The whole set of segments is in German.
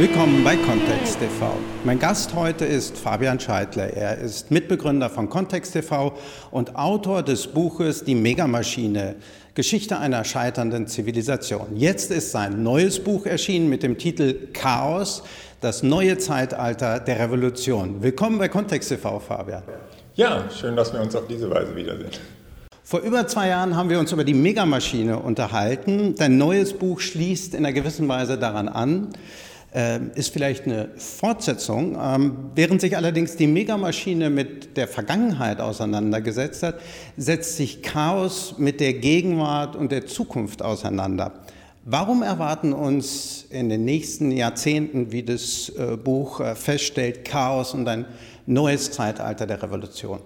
Willkommen bei Kontext TV. Mein Gast heute ist Fabian Scheidler. Er ist Mitbegründer von Kontext TV und Autor des Buches Die Megamaschine, Geschichte einer scheiternden Zivilisation. Jetzt ist sein neues Buch erschienen mit dem Titel Chaos, das neue Zeitalter der Revolution. Willkommen bei Kontext TV, Fabian. Ja, schön, dass wir uns auf diese Weise wiedersehen. Vor über zwei Jahren haben wir uns über die Megamaschine unterhalten. Dein neues Buch schließt in einer gewissen Weise daran an. Ähm, ist vielleicht eine Fortsetzung. Ähm, während sich allerdings die Megamaschine mit der Vergangenheit auseinandergesetzt hat, setzt sich Chaos mit der Gegenwart und der Zukunft auseinander. Warum erwarten uns in den nächsten Jahrzehnten, wie das äh, Buch äh, feststellt, Chaos und ein neues Zeitalter der Revolution?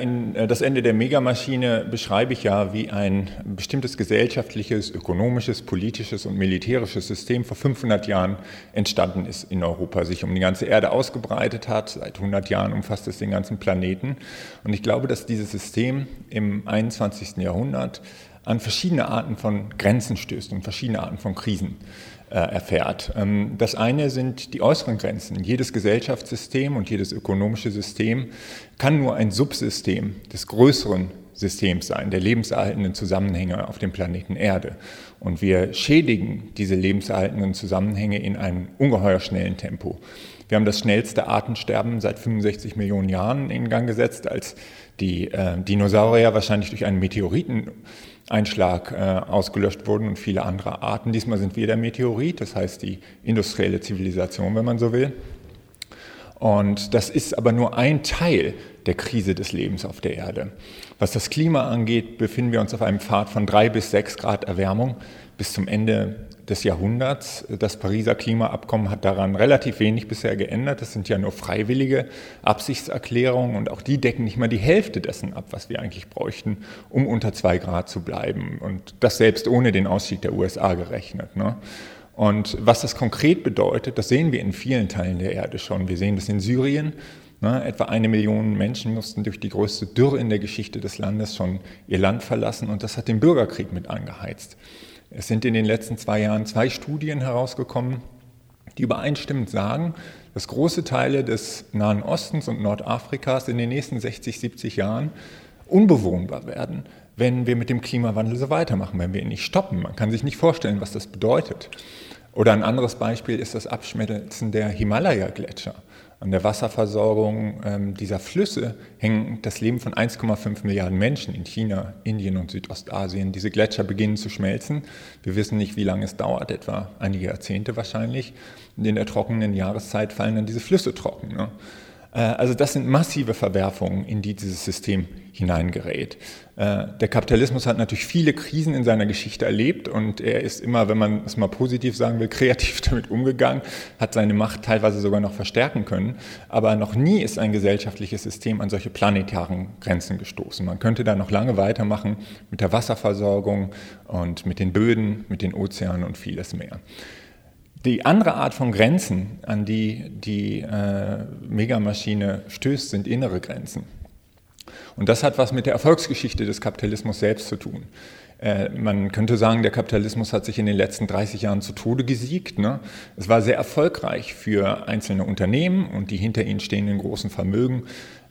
In äh, das Ende der Megamaschine beschreibe ich ja, wie ein bestimmtes gesellschaftliches, ökonomisches, politisches und militärisches System vor 500 Jahren entstanden ist in Europa, sich um die ganze Erde ausgebreitet hat. Seit 100 Jahren umfasst es den ganzen Planeten. Und ich glaube, dass dieses System im 21. Jahrhundert an verschiedene Arten von Grenzen stößt und verschiedene Arten von Krisen. Äh, erfährt. Ähm, das eine sind die äußeren Grenzen. Jedes Gesellschaftssystem und jedes ökonomische System kann nur ein Subsystem des größeren Systems sein, der lebenserhaltenden Zusammenhänge auf dem Planeten Erde. Und wir schädigen diese lebenserhaltenden Zusammenhänge in einem ungeheuer schnellen Tempo. Wir haben das schnellste Artensterben seit 65 Millionen Jahren in Gang gesetzt, als die äh, Dinosaurier wahrscheinlich durch einen Meteoriten Einschlag äh, ausgelöscht wurden und viele andere Arten. Diesmal sind wir der Meteorit, das heißt die industrielle Zivilisation, wenn man so will. Und das ist aber nur ein Teil der Krise des Lebens auf der Erde. Was das Klima angeht, befinden wir uns auf einem Pfad von drei bis sechs Grad Erwärmung bis zum Ende des Jahrhunderts. Das Pariser Klimaabkommen hat daran relativ wenig bisher geändert. Das sind ja nur freiwillige Absichtserklärungen und auch die decken nicht mal die Hälfte dessen ab, was wir eigentlich bräuchten, um unter zwei Grad zu bleiben. Und das selbst ohne den Ausstieg der USA gerechnet. Ne? Und was das konkret bedeutet, das sehen wir in vielen Teilen der Erde schon. Wir sehen das in Syrien. Ne? Etwa eine Million Menschen mussten durch die größte Dürre in der Geschichte des Landes schon ihr Land verlassen und das hat den Bürgerkrieg mit angeheizt. Es sind in den letzten zwei Jahren zwei Studien herausgekommen, die übereinstimmend sagen, dass große Teile des Nahen Ostens und Nordafrikas in den nächsten 60, 70 Jahren unbewohnbar werden, wenn wir mit dem Klimawandel so weitermachen, wenn wir ihn nicht stoppen. Man kann sich nicht vorstellen, was das bedeutet. Oder ein anderes Beispiel ist das Abschmelzen der Himalaya-Gletscher. An der Wasserversorgung ähm, dieser Flüsse hängt das Leben von 1,5 Milliarden Menschen in China, Indien und Südostasien. Diese Gletscher beginnen zu schmelzen. Wir wissen nicht, wie lange es dauert, etwa einige Jahrzehnte wahrscheinlich. Und in der trockenen Jahreszeit fallen dann diese Flüsse trocken. Ne? Äh, also das sind massive Verwerfungen, in die dieses System hineingerät. Äh, der Kapitalismus hat natürlich viele Krisen in seiner Geschichte erlebt und er ist immer, wenn man es mal positiv sagen will, kreativ damit umgegangen, hat seine Macht teilweise sogar noch verstärken können. Aber noch nie ist ein gesellschaftliches System an solche planetaren Grenzen gestoßen. Man könnte da noch lange weitermachen mit der Wasserversorgung und mit den Böden, mit den Ozeanen und vieles mehr. Die andere Art von Grenzen, an die die äh, Megamaschine stößt, sind innere Grenzen. Und das hat was mit der Erfolgsgeschichte des Kapitalismus selbst zu tun. Äh, man könnte sagen, der Kapitalismus hat sich in den letzten 30 Jahren zu Tode gesiegt. Ne? Es war sehr erfolgreich für einzelne Unternehmen und die hinter ihnen stehenden großen Vermögen,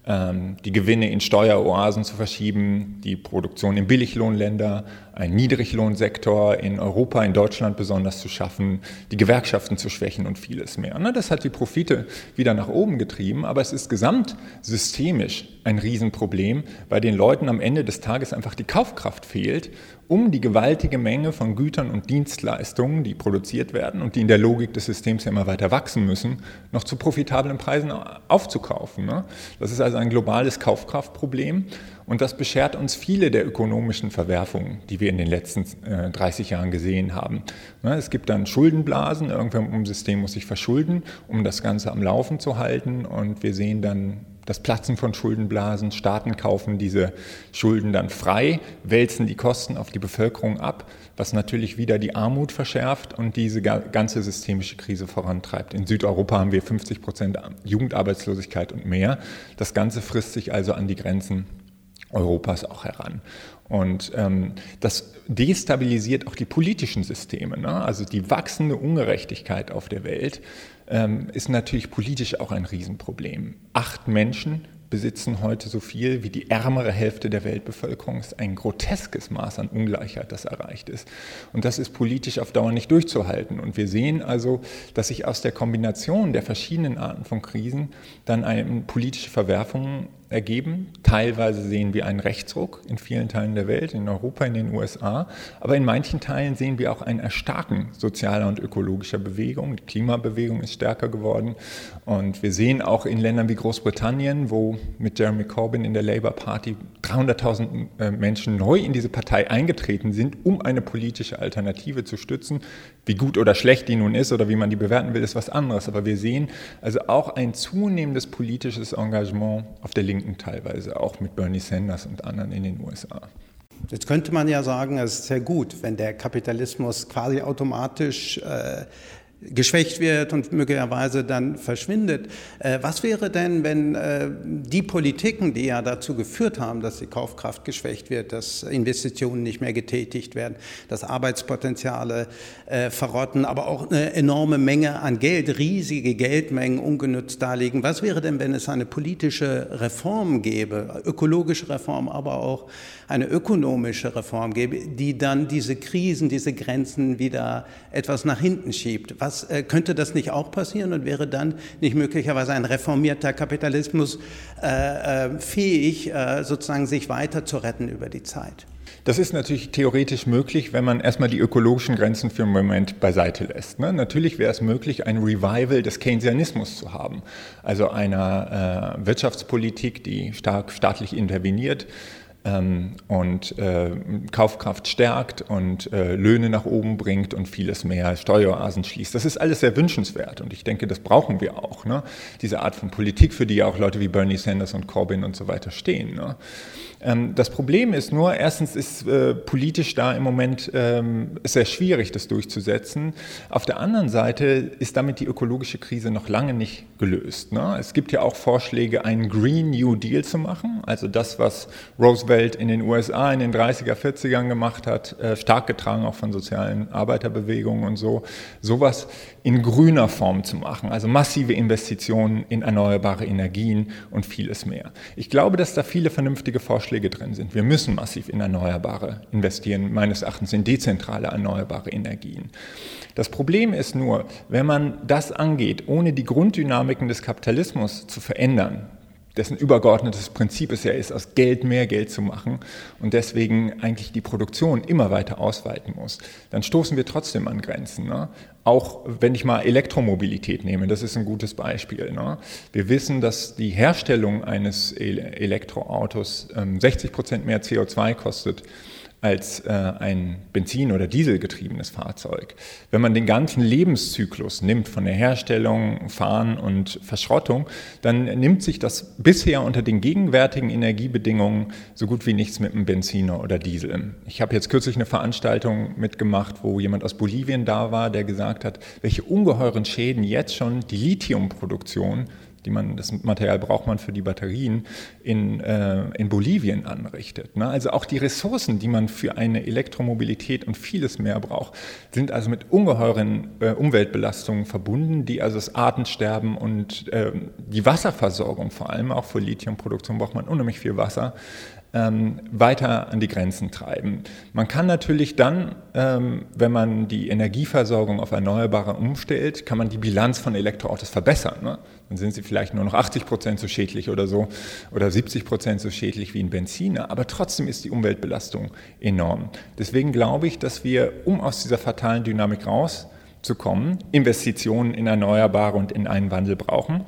die Gewinne in Steueroasen zu verschieben, die Produktion in Billiglohnländer, einen Niedriglohnsektor in Europa, in Deutschland besonders zu schaffen, die Gewerkschaften zu schwächen und vieles mehr. Ne? Das hat die Profite wieder nach oben getrieben, aber es ist gesamtsystemisch ein Riesenproblem, weil den Leuten am Ende des Tages einfach die Kaufkraft fehlt, um die gewaltige Menge von Gütern und Dienstleistungen, die produziert werden und die in der Logik des Systems ja immer weiter wachsen müssen, noch zu profitablen Preisen aufzukaufen. Ne? Das ist also ein globales Kaufkraftproblem und das beschert uns viele der ökonomischen Verwerfungen, die wir in den letzten 30 Jahren gesehen haben. Ne, es gibt dann Schuldenblasen, irgendwann im System muss sich verschulden, um das Ganze am Laufen zu halten und wir sehen dann das Platzen von Schuldenblasen. Staaten kaufen diese Schulden dann frei, wälzen die Kosten auf die Bevölkerung ab, was natürlich wieder die Armut verschärft und diese ganze systemische Krise vorantreibt. In Südeuropa haben wir 50 Prozent Jugendarbeitslosigkeit und mehr. Das Ganze frisst sich also an die Grenzen Europas auch heran. Und ähm, das destabilisiert auch die politischen Systeme. Ne? Also die wachsende Ungerechtigkeit auf der Welt ähm, ist natürlich politisch auch ein Riesenproblem. Acht Menschen besitzen heute so viel wie die ärmere Hälfte der Weltbevölkerung. Es ist ein groteskes Maß an Ungleichheit, das erreicht ist. Und das ist politisch auf Dauer nicht durchzuhalten. Und wir sehen also, dass sich aus der Kombination der verschiedenen Arten von Krisen dann eine politische Verwerfungen ergeben. Teilweise sehen wir einen Rechtsruck in vielen Teilen der Welt, in Europa, in den USA. Aber in manchen Teilen sehen wir auch ein Erstarken sozialer und ökologischer Bewegungen. Die Klimabewegung ist stärker geworden. Und wir sehen auch in Ländern wie Großbritannien, wo mit Jeremy Corbyn in der Labour Party 300.000 äh, Menschen neu in diese Partei eingetreten sind, um eine politische Alternative zu stützen. Wie gut oder schlecht die nun ist oder wie man die bewerten will, ist was anderes. Aber wir sehen also auch ein zunehmendes politisches Engagement auf der Linken teilweise, auch mit Bernie Sanders und anderen in den USA. Jetzt könnte man ja sagen, es ist sehr gut, wenn der Kapitalismus quasi automatisch äh, geschwächt wird und möglicherweise dann verschwindet. Äh, was wäre denn, wenn äh, die Politiken, die ja dazu geführt haben, dass die Kaufkraft geschwächt wird, dass Investitionen nicht mehr getätigt werden, dass Arbeitspotenziale äh, verrotten, aber auch eine enorme Menge an Geld, riesige Geldmengen ungenutzt darliegen. Was wäre denn, wenn es eine politische Reform gäbe, ökologische Reform, aber auch eine ökonomische Reform gäbe, die dann diese Krisen, diese Grenzen wieder etwas nach hinten schiebt? Was, äh, könnte das nicht auch passieren und wäre dann nicht möglicherweise ein reformierter Kapitalismus äh, äh, fähig, äh, sozusagen sich weiter zu retten über die Zeit? Das ist natürlich theoretisch möglich, wenn man erstmal die ökologischen Grenzen für einen Moment beiseite lässt. Ne? Natürlich wäre es möglich, ein Revival des Keynesianismus zu haben, also einer äh, Wirtschaftspolitik, die stark staatlich interveniert, und äh, Kaufkraft stärkt und äh, Löhne nach oben bringt und vieles mehr, Steueroasen schließt. Das ist alles sehr wünschenswert und ich denke, das brauchen wir auch. Ne? Diese Art von Politik, für die ja auch Leute wie Bernie Sanders und Corbyn und so weiter stehen. Ne? Ähm, das Problem ist nur, erstens ist äh, politisch da im Moment ähm, sehr schwierig, das durchzusetzen. Auf der anderen Seite ist damit die ökologische Krise noch lange nicht gelöst. Ne? Es gibt ja auch Vorschläge, einen Green New Deal zu machen, also das, was Roosevelt in den USA in den 30er, 40ern gemacht hat, äh, stark getragen auch von sozialen Arbeiterbewegungen und so, sowas in grüner Form zu machen, also massive Investitionen in erneuerbare Energien und vieles mehr. Ich glaube, dass da viele vernünftige Vorschläge Vorschläge drin sind. Wir müssen massiv in Erneuerbare investieren, meines Erachtens in dezentrale erneuerbare Energien. Das Problem ist nur, wenn man das angeht, ohne die Grunddynamiken des Kapitalismus zu verändern, dessen übergeordnetes Prinzip es ja ist, aus Geld mehr Geld zu machen und deswegen eigentlich die Produktion immer weiter ausweiten muss, dann stoßen wir trotzdem an Grenzen. Ne? Auch wenn ich mal Elektromobilität nehme, das ist ein gutes Beispiel. Ne? Wir wissen, dass die Herstellung eines Elektroautos ähm, 60 Prozent mehr CO2 kostet als äh, ein Benzin- oder Dieselgetriebenes Fahrzeug. Wenn man den ganzen Lebenszyklus nimmt, von der Herstellung, Fahren und Verschrottung, dann nimmt sich das bisher unter den gegenwärtigen Energiebedingungen so gut wie nichts mit einem Benziner oder Diesel. Ich habe jetzt kürzlich eine Veranstaltung mitgemacht, wo jemand aus Bolivien da war, der gesagt hat, welche ungeheuren Schäden jetzt schon die Lithiumproduktion die man, das Material braucht man für die Batterien, in, äh, in Bolivien anrichtet. Ne? Also auch die Ressourcen, die man für eine Elektromobilität und vieles mehr braucht, sind also mit ungeheuren äh, Umweltbelastungen verbunden, die also das Artensterben und äh, die Wasserversorgung vor allem, auch für Lithiumproduktion braucht man unheimlich viel Wasser, ähm, weiter an die Grenzen treiben. Man kann natürlich dann, ähm, wenn man die Energieversorgung auf Erneuerbare umstellt, kann man die Bilanz von Elektroautos verbessern. Ne? Dann sind sie vielleicht nur noch 80 Prozent so schädlich oder so oder 70 Prozent so schädlich wie ein Benziner. Aber trotzdem ist die Umweltbelastung enorm. Deswegen glaube ich, dass wir, um aus dieser fatalen Dynamik rauszukommen, Investitionen in Erneuerbare und in einen Wandel brauchen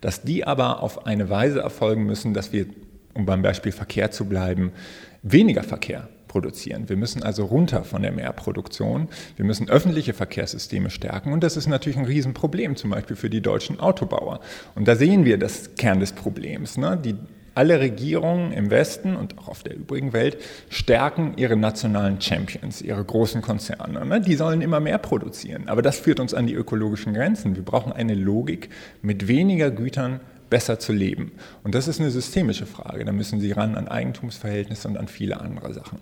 dass die aber auf eine Weise erfolgen müssen, dass wir um beim Beispiel Verkehr zu bleiben, weniger Verkehr produzieren. Wir müssen also runter von der Mehrproduktion. Wir müssen öffentliche Verkehrssysteme stärken. Und das ist natürlich ein Riesenproblem, zum Beispiel für die deutschen Autobauer. Und da sehen wir das Kern des Problems. Ne? Die, alle Regierungen im Westen und auch auf der übrigen Welt stärken ihre nationalen Champions, ihre großen Konzerne. Ne? Die sollen immer mehr produzieren. Aber das führt uns an die ökologischen Grenzen. Wir brauchen eine Logik, mit weniger Gütern besser zu leben. Und das ist eine systemische Frage. Da müssen Sie ran an Eigentumsverhältnisse und an viele andere Sachen.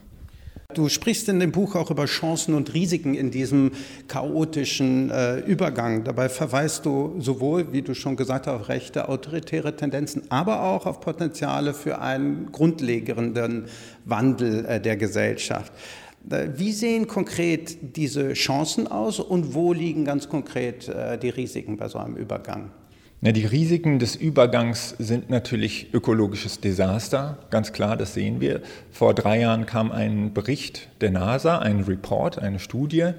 Du sprichst in dem Buch auch über Chancen und Risiken in diesem chaotischen äh, Übergang. Dabei verweist du sowohl, wie du schon gesagt hast, auf rechte, autoritäre Tendenzen, aber auch auf Potenziale für einen grundlegenden Wandel äh, der Gesellschaft. Äh, wie sehen konkret diese Chancen aus und wo liegen ganz konkret äh, die Risiken bei so einem Übergang? Ja, die Risiken des Übergangs sind natürlich ökologisches Desaster, ganz klar, das sehen wir. Vor drei Jahren kam ein Bericht der NASA, ein Report, eine Studie,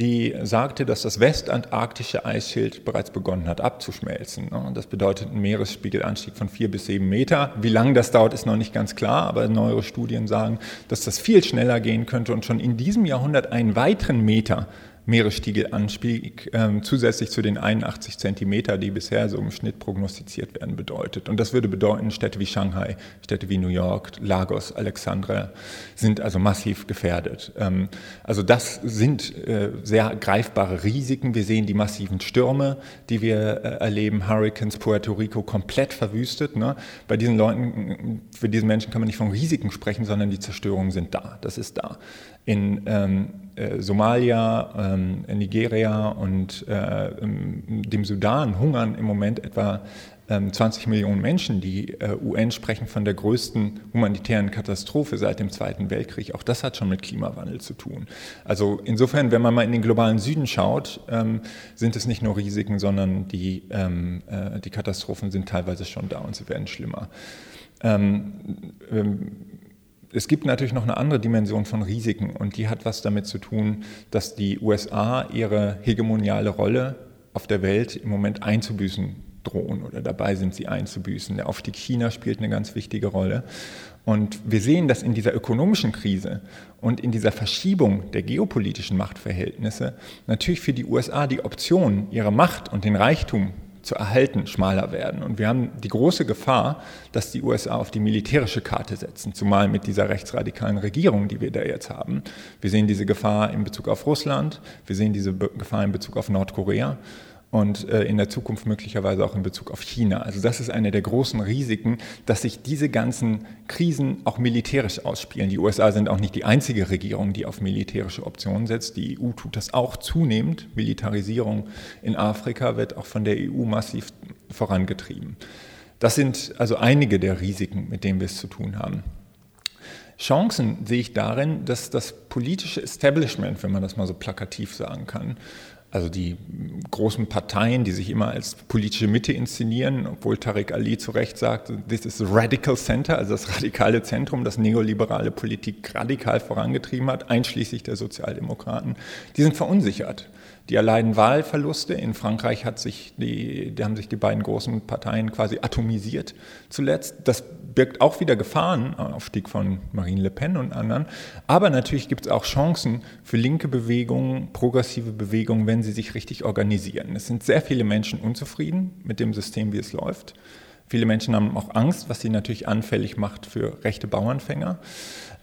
die sagte, dass das westantarktische Eisschild bereits begonnen hat abzuschmelzen. Ne? Das bedeutet einen Meeresspiegelanstieg von vier bis sieben Meter. Wie lange das dauert, ist noch nicht ganz klar, aber neuere Studien sagen, dass das viel schneller gehen könnte und schon in diesem Jahrhundert einen weiteren Meter Meeresspiegelanstieg äh, zusätzlich zu den 81 Zentimeter, die bisher so im Schnitt prognostiziert werden, bedeutet. Und das würde bedeuten, Städte wie Shanghai, Städte wie New York, Lagos, Alexandria sind also massiv gefährdet. Ähm, also das sind äh, sehr greifbare Risiken. Wir sehen die massiven Stürme, die wir äh, erleben, Hurricanes, Puerto Rico komplett verwüstet. Ne? Bei diesen Leuten, für diese Menschen kann man nicht von Risiken sprechen, sondern die Zerstörungen sind da. Das ist da. In ähm, äh, Somalia, ähm, Nigeria und äh, dem Sudan hungern im Moment etwa 20 ähm, Millionen Menschen. Die äh, UN sprechen von der größten humanitären Katastrophe seit dem Zweiten Weltkrieg. Auch das hat schon mit Klimawandel zu tun. Also insofern, wenn man mal in den globalen Süden schaut, ähm, sind es nicht nur Risiken, sondern die, ähm, äh, die Katastrophen sind teilweise schon da und sie werden schlimmer. Es gibt natürlich noch eine andere Dimension von Risiken und die hat was damit zu tun, dass die USA ihre hegemoniale Rolle auf der Welt im Moment einzubüßen drohen oder dabei sind, sie einzubüßen. Der Aufstieg China spielt eine ganz wichtige Rolle. Und wir sehen, dass in dieser ökonomischen Krise und in dieser Verschiebung der geopolitischen Machtverhältnisse natürlich für die USA die Option, ihre Macht und den Reichtum zu erhalten, schmaler werden. Und wir haben die große Gefahr, dass die USA auf die militärische Karte setzen, zumal mit dieser rechtsradikalen Regierung, die wir da jetzt haben. Wir sehen diese Gefahr in Bezug auf Russland, wir sehen diese Gefahr in Bezug auf Nordkorea und äh, in der Zukunft möglicherweise auch in Bezug auf China. Also das ist eine der großen Risiken, dass sich diese ganzen Krisen auch militärisch ausspielen. Die USA sind auch nicht die einzige Regierung, die auf militärische Optionen setzt. Die EU tut das auch zunehmend. Militarisierung in Afrika wird auch von der EU massiv vorangetrieben. Das sind also einige der Risiken, mit denen wir es zu tun haben. Chancen sehe ich darin, dass das politische Establishment, wenn man das mal so plakativ sagen kann, also die großen Parteien, die sich immer als politische Mitte inszenieren, obwohl Tariq Ali zu Recht sagt, this is the radical center, also das radikale Zentrum, das neoliberale Politik radikal vorangetrieben hat, einschließlich der Sozialdemokraten, die sind verunsichert. Die erleiden Wahlverluste. In Frankreich hat sich die, die haben sich die beiden großen Parteien quasi atomisiert zuletzt. Das birgt auch wieder Gefahren, Aufstieg von Marine Le Pen und anderen. Aber natürlich gibt es auch Chancen für linke Bewegungen, progressive Bewegungen, wenn sie sich richtig organisieren. Es sind sehr viele Menschen unzufrieden mit dem System, wie es läuft. Viele Menschen haben auch Angst, was sie natürlich anfällig macht für rechte Bauernfänger.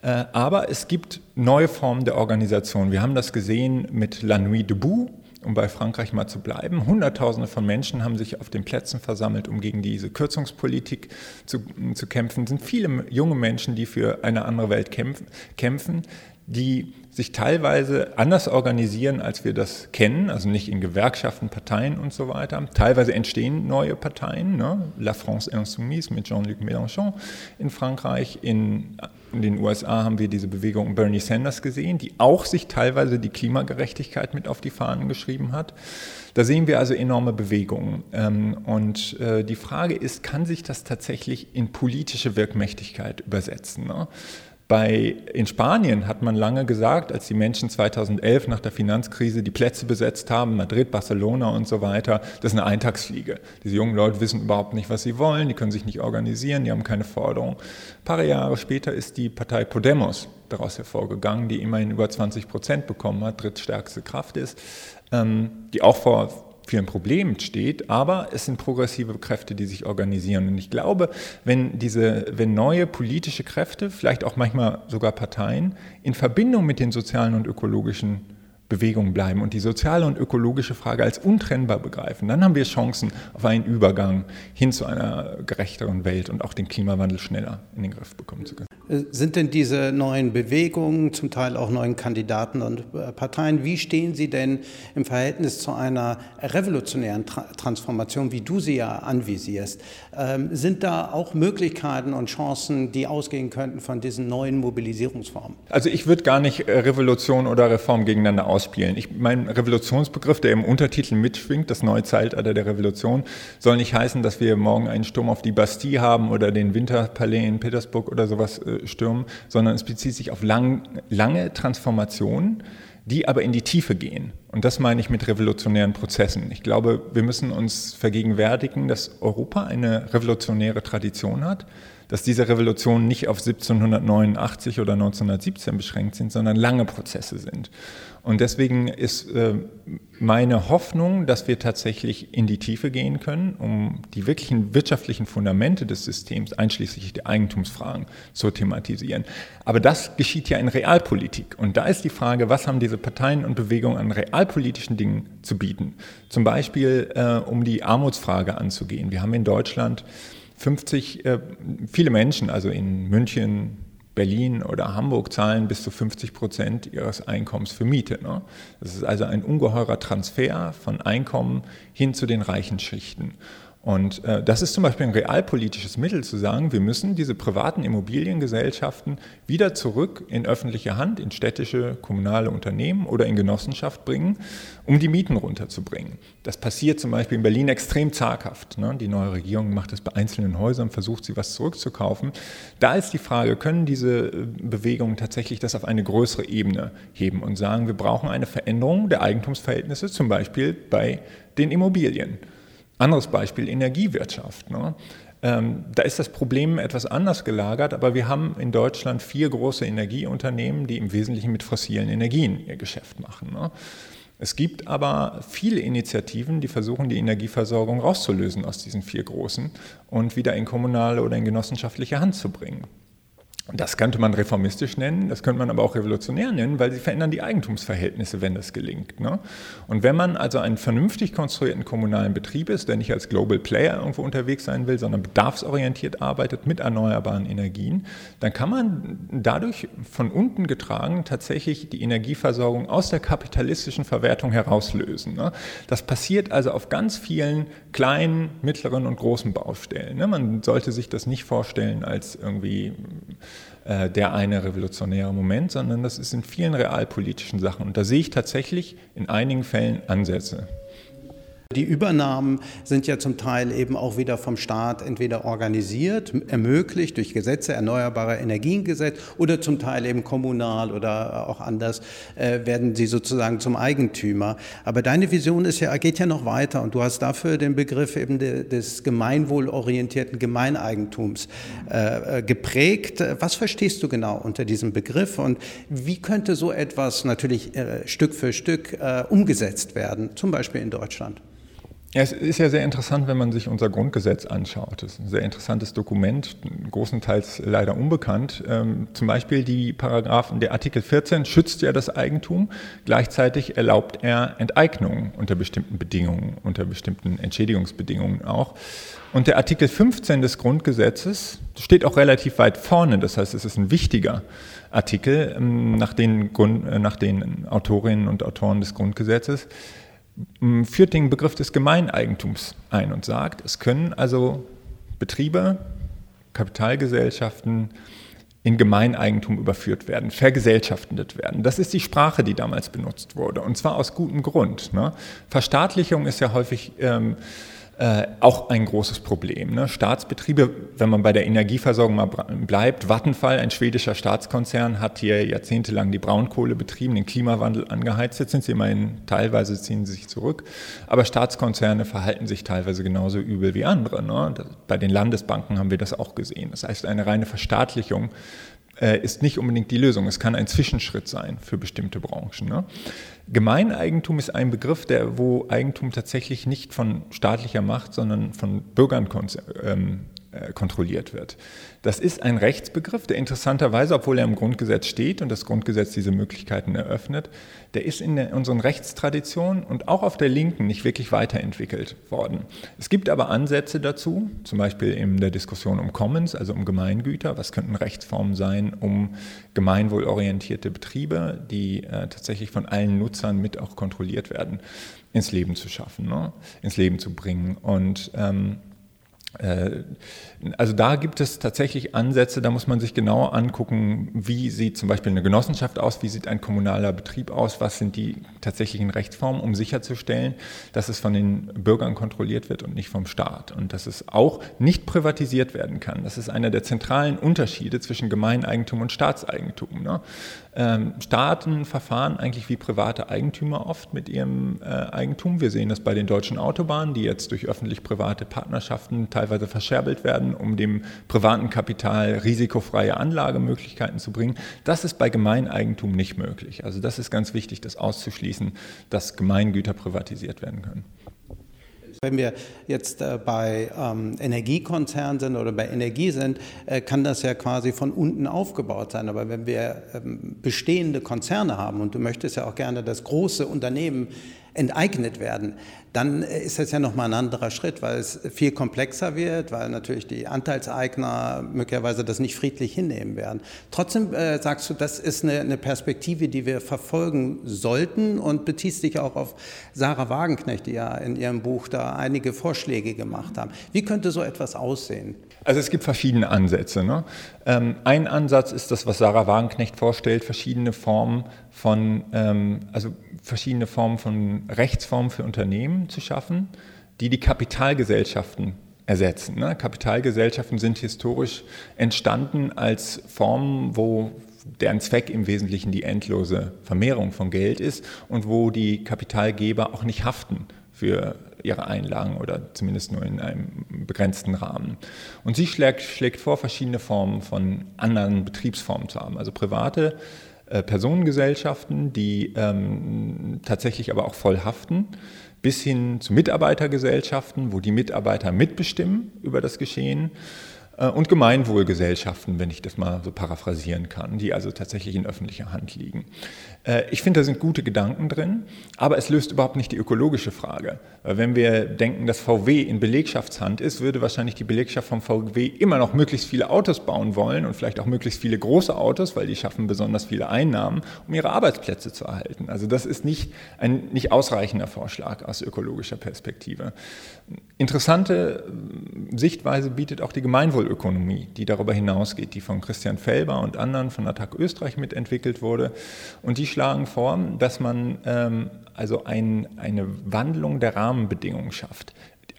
Äh, aber es gibt neue Formen der Organisation. Wir haben das gesehen mit La Nuit debout, um bei Frankreich mal zu bleiben. Hunderttausende von Menschen haben sich auf den Plätzen versammelt, um gegen diese Kürzungspolitik zu, zu kämpfen. Es sind viele junge Menschen, die für eine andere Welt kämpfen, kämpfen die sich teilweise anders organisieren, als wir das kennen, also nicht in Gewerkschaften, Parteien und so weiter. Teilweise entstehen neue Parteien, ne? La France Insoumise mit Jean-Luc Mélenchon in Frankreich, in, in, den USA haben wir diese Bewegung Bernie Sanders gesehen, die auch sich teilweise die Klimagerechtigkeit mit auf die Fahnen geschrieben hat. Da sehen wir also enorme Bewegungen. Ähm, und äh, die Frage ist, kann sich das tatsächlich in politische Wirkmächtigkeit übersetzen? Ne? Bei, in Spanien hat man lange gesagt, als die Menschen 2011 nach der Finanzkrise die Plätze besetzt haben, Madrid, Barcelona und so weiter, das ist eine Eintagsfliege. Diese jungen Leute wissen überhaupt nicht, was sie wollen, die können sich nicht organisieren, die haben keine Forderung. Ein paar Jahre später ist die Partei Podemos daraus hervorgegangen, die immerhin über 20 Prozent bekommen hat, drittstärkste Kraft ist, ähm, die auch vor vielen Problemen steht, aber es sind progressive Kräfte, die sich organisieren. Und ich glaube, wenn diese, wenn neue politische Kräfte, vielleicht auch manchmal sogar Parteien, in Verbindung mit den sozialen und ökologischen Bewegung bleiben und die soziale und ökologische Frage als untrennbar begreifen, dann haben wir Chancen auf einen Übergang hin zu einer gerechteren Welt und auch den Klimawandel schneller in den Griff bekommen zu können. Äh, sind denn diese neuen Bewegungen, zum Teil auch neuen Kandidaten und äh, Parteien, wie stehen sie denn im Verhältnis zu einer revolutionären Tra Transformation, wie du sie ja anvisierst? Ähm, sind da auch Möglichkeiten und Chancen, die ausgehen könnten von diesen neuen Mobilisierungsformen? Also ich würde gar nicht äh, Revolution oder Reform gegeneinander ausspielen. Ich, mein Revolutionsbegriff, der im Untertitel mitschwingt, das neue Zeitalter der Revolution, soll nicht heißen, dass wir morgen einen Sturm auf die Bastille haben oder den Winterpalais in Petersburg oder sowas stürmen, sondern es bezieht sich auf lang, lange Transformationen, die aber in die Tiefe gehen. Und das meine ich mit revolutionären Prozessen. Ich glaube, wir müssen uns vergegenwärtigen, dass Europa eine revolutionäre Tradition hat, dass diese Revolutionen nicht auf 1789 oder 1917 beschränkt sind, sondern lange Prozesse sind. Und deswegen ist äh, meine Hoffnung, dass wir tatsächlich in die Tiefe gehen können, um die wirklichen wirtschaftlichen Fundamente des Systems, einschließlich der Eigentumsfragen, zu thematisieren. Aber das geschieht ja in Realpolitik. Und da ist die Frage, was haben diese Parteien und Bewegungen an realpolitischen Dingen zu bieten? Zum Beispiel, äh, um die Armutsfrage anzugehen. Wir haben in Deutschland 50, äh, viele Menschen, also in München, Berlin oder Hamburg zahlen bis zu 50 Prozent ihres Einkommens für Miete. Ne? Das ist also ein ungeheurer Transfer von Einkommen hin zu den reichen Schichten. Und äh, das ist zum Beispiel ein realpolitisches Mittel zu sagen, wir müssen diese privaten Immobiliengesellschaften wieder zurück in öffentliche Hand, in städtische, kommunale Unternehmen oder in Genossenschaft bringen, um die Mieten runterzubringen. Das passiert zum Beispiel in Berlin extrem zaghaft. Ne? Die neue Regierung macht das bei einzelnen Häusern, versucht sie was zurückzukaufen. Da ist die Frage, können diese äh, Bewegungen tatsächlich das auf eine größere Ebene heben und sagen, wir brauchen eine Veränderung der Eigentumsverhältnisse, zum Beispiel bei den Immobilien. Anderes Beispiel, Energiewirtschaft. Ne? Ähm, da ist das Problem etwas anders gelagert, aber wir haben in Deutschland vier große Energieunternehmen, die im Wesentlichen mit fossilen Energien ihr Geschäft machen. Ne? Es gibt aber viele Initiativen, die versuchen, die Energieversorgung rauszulösen aus diesen vier großen und wieder in kommunale oder in genossenschaftliche Hand zu bringen. Das könnte man reformistisch nennen, das könnte man aber auch revolutionär nennen, weil sie verändern die Eigentumsverhältnisse, wenn das gelingt. Ne? Und wenn man also einen vernünftig konstruierten kommunalen Betrieb ist, der nicht als Global Player irgendwo unterwegs sein will, sondern bedarfsorientiert arbeitet mit erneuerbaren Energien, dann kann man dadurch von unten getragen tatsächlich die Energieversorgung aus der kapitalistischen Verwertung herauslösen. Ne? Das passiert also auf ganz vielen kleinen, mittleren und großen Baustellen. Ne? Man sollte sich das nicht vorstellen als irgendwie äh, der eine revolutionäre Moment, sondern das ist in vielen realpolitischen Sachen. Und da sehe ich tatsächlich in einigen Fällen Ansätze. Die Übernahmen sind ja zum Teil eben auch wieder vom Staat entweder organisiert, ermöglicht durch Gesetze, Erneuerbare Energiengesetz oder zum Teil eben kommunal oder auch anders äh, werden sie sozusagen zum Eigentümer. Aber deine Vision ist ja, geht ja noch weiter und du hast dafür den Begriff eben de, des gemeinwohlorientierten Gemeineigentums äh, äh geprägt. Was verstehst du genau unter diesem Begriff und wie könnte so etwas natürlich äh, Stück für Stück äh, umgesetzt werden, zum Beispiel in Deutschland? Ja, es ist ja sehr interessant, wenn man sich unser Grundgesetz anschaut. Das ist ein sehr interessantes Dokument, großenteils leider unbekannt. Ähm, zum Beispiel die Paragraphen, der Artikel 14 schützt ja das Eigentum, gleichzeitig erlaubt er Enteignungen unter bestimmten Bedingungen, unter bestimmten Entschädigungsbedingungen auch. Und der Artikel 15 des Grundgesetzes steht auch relativ weit vorne, das heißt, es ist ein wichtiger Artikel ähm, nach den, äh, nach den Autorinnen und Autoren des Grundgesetzes führt den Begriff des Gemeineigentums ein und sagt, es können also Betriebe, Kapitalgesellschaften in Gemeineigentum überführt werden, vergesellschaftet werden. Das ist die Sprache, die damals benutzt wurde, und zwar aus gutem Grund. Ne? Verstaatlichung ist ja häufig ähm, äh, auch ein großes Problem. Ne? Staatsbetriebe, wenn man bei der Energieversorgung mal bleibt, Vattenfall, ein schwedischer Staatskonzern, hat hier jahrzehntelang die Braunkohle betrieben, den Klimawandel angeheizt. Jetzt sind sie immerhin, teilweise ziehen sie sich zurück. Aber Staatskonzerne verhalten sich teilweise genauso übel wie andere. Ne? Bei den Landesbanken haben wir das auch gesehen. Das heißt, eine reine Verstaatlichung ist nicht unbedingt die Lösung. Es kann ein Zwischenschritt sein für bestimmte Branchen. Ne? Gemeineigentum ist ein Begriff, der, wo Eigentum tatsächlich nicht von staatlicher Macht, sondern von Bürgern ähm, äh, kontrolliert wird. Das ist ein Rechtsbegriff, der interessanterweise, obwohl er im Grundgesetz steht und das Grundgesetz diese Möglichkeiten eröffnet, der ist in der, unseren Rechtstraditionen und auch auf der Linken nicht wirklich weiterentwickelt worden. Es gibt aber Ansätze dazu, zum Beispiel in der Diskussion um Commons, also um Gemeingüter. Was könnten Rechtsformen sein, um gemeinwohlorientierte Betriebe, die äh, tatsächlich von allen Nutzern mit auch kontrolliert werden, ins Leben zu schaffen, ne? ins Leben zu bringen. Und ähm, äh, also da gibt es tatsächlich Ansätze, da muss man sich genauer angucken, wie sieht zum Beispiel eine Genossenschaft aus, wie sieht ein kommunaler Betrieb aus, was sind die tatsächlichen Rechtsformen, um sicherzustellen, dass es von den Bürgern kontrolliert wird und nicht vom Staat und dass es auch nicht privatisiert werden kann. Das ist einer der zentralen Unterschiede zwischen Gemeineigentum und Staatseigentum. Ne? Ähm, Staaten verfahren eigentlich wie private Eigentümer oft mit ihrem äh, Eigentum. Wir sehen das bei den deutschen Autobahnen, die jetzt durch öffentlich-private Partnerschaften teilweise verscherbelt werden, um dem privaten Kapital risikofreie Anlagemöglichkeiten zu bringen. Das ist bei Gemeineigentum nicht möglich. Also das ist ganz wichtig, das auszuschließen, dass Gemeingüter privatisiert werden können. Wenn wir jetzt äh, bei ähm, Energiekonzernen sind oder bei Energie sind, äh, kann das ja quasi von unten aufgebaut sein. Aber wenn wir ähm, bestehende Konzerne haben und du möchtest ja auch gerne das große Unternehmen enteignet werden, dann ist das ja nochmal ein anderer Schritt, weil es viel komplexer wird, weil natürlich die Anteilseigner möglicherweise das nicht friedlich hinnehmen werden. Trotzdem äh, sagst du, das ist eine, eine, Perspektive, die wir verfolgen sollten und beziehst dich auch auf Sarah Wagenknecht, die ja in ihrem Buch da einige Vorschläge gemacht haben. Wie könnte so etwas aussehen? Also es gibt verschiedene Ansätze. Ne? Ähm, ein Ansatz ist das, was Sarah Wagenknecht vorstellt, verschiedene Formen von, ähm, also verschiedene Formen von Rechtsformen für Unternehmen zu schaffen, die die Kapitalgesellschaften ersetzen. Ne? Kapitalgesellschaften sind historisch entstanden als Formen, wo deren Zweck im Wesentlichen die endlose Vermehrung von Geld ist und wo die Kapitalgeber auch nicht haften für ihre Einlagen oder zumindest nur in einem begrenzten Rahmen. Und sie schlägt, schlägt vor, verschiedene Formen von anderen Betriebsformen zu haben. Also private äh, Personengesellschaften, die ähm, tatsächlich aber auch voll haften, bis hin zu Mitarbeitergesellschaften, wo die Mitarbeiter mitbestimmen über das Geschehen äh, und Gemeinwohlgesellschaften, wenn ich das mal so paraphrasieren kann, die also tatsächlich in öffentlicher Hand liegen. Äh, ich finde, da sind gute Gedanken drin, aber es löst überhaupt nicht die ökologische Frage. Wenn wir denken, dass VW in Belegschaftshand ist, würde wahrscheinlich die Belegschaft vom VW immer noch möglichst viele Autos bauen wollen und vielleicht auch möglichst viele große Autos, weil die schaffen besonders viele Einnahmen, um ihre Arbeitsplätze zu erhalten. Also das ist nicht ein nicht ausreichender Vorschlag aus ökologischer Perspektive. Interessante äh, Sichtweise bietet auch die Gemeinwohlökonomie, die darüber hinausgeht, die von Christian Felber und anderen von Attac Österreich mitentwickelt wurde und die schlagen vor, dass man ähm, also ein, eine Wandlung der Rahmenbedingungen schafft.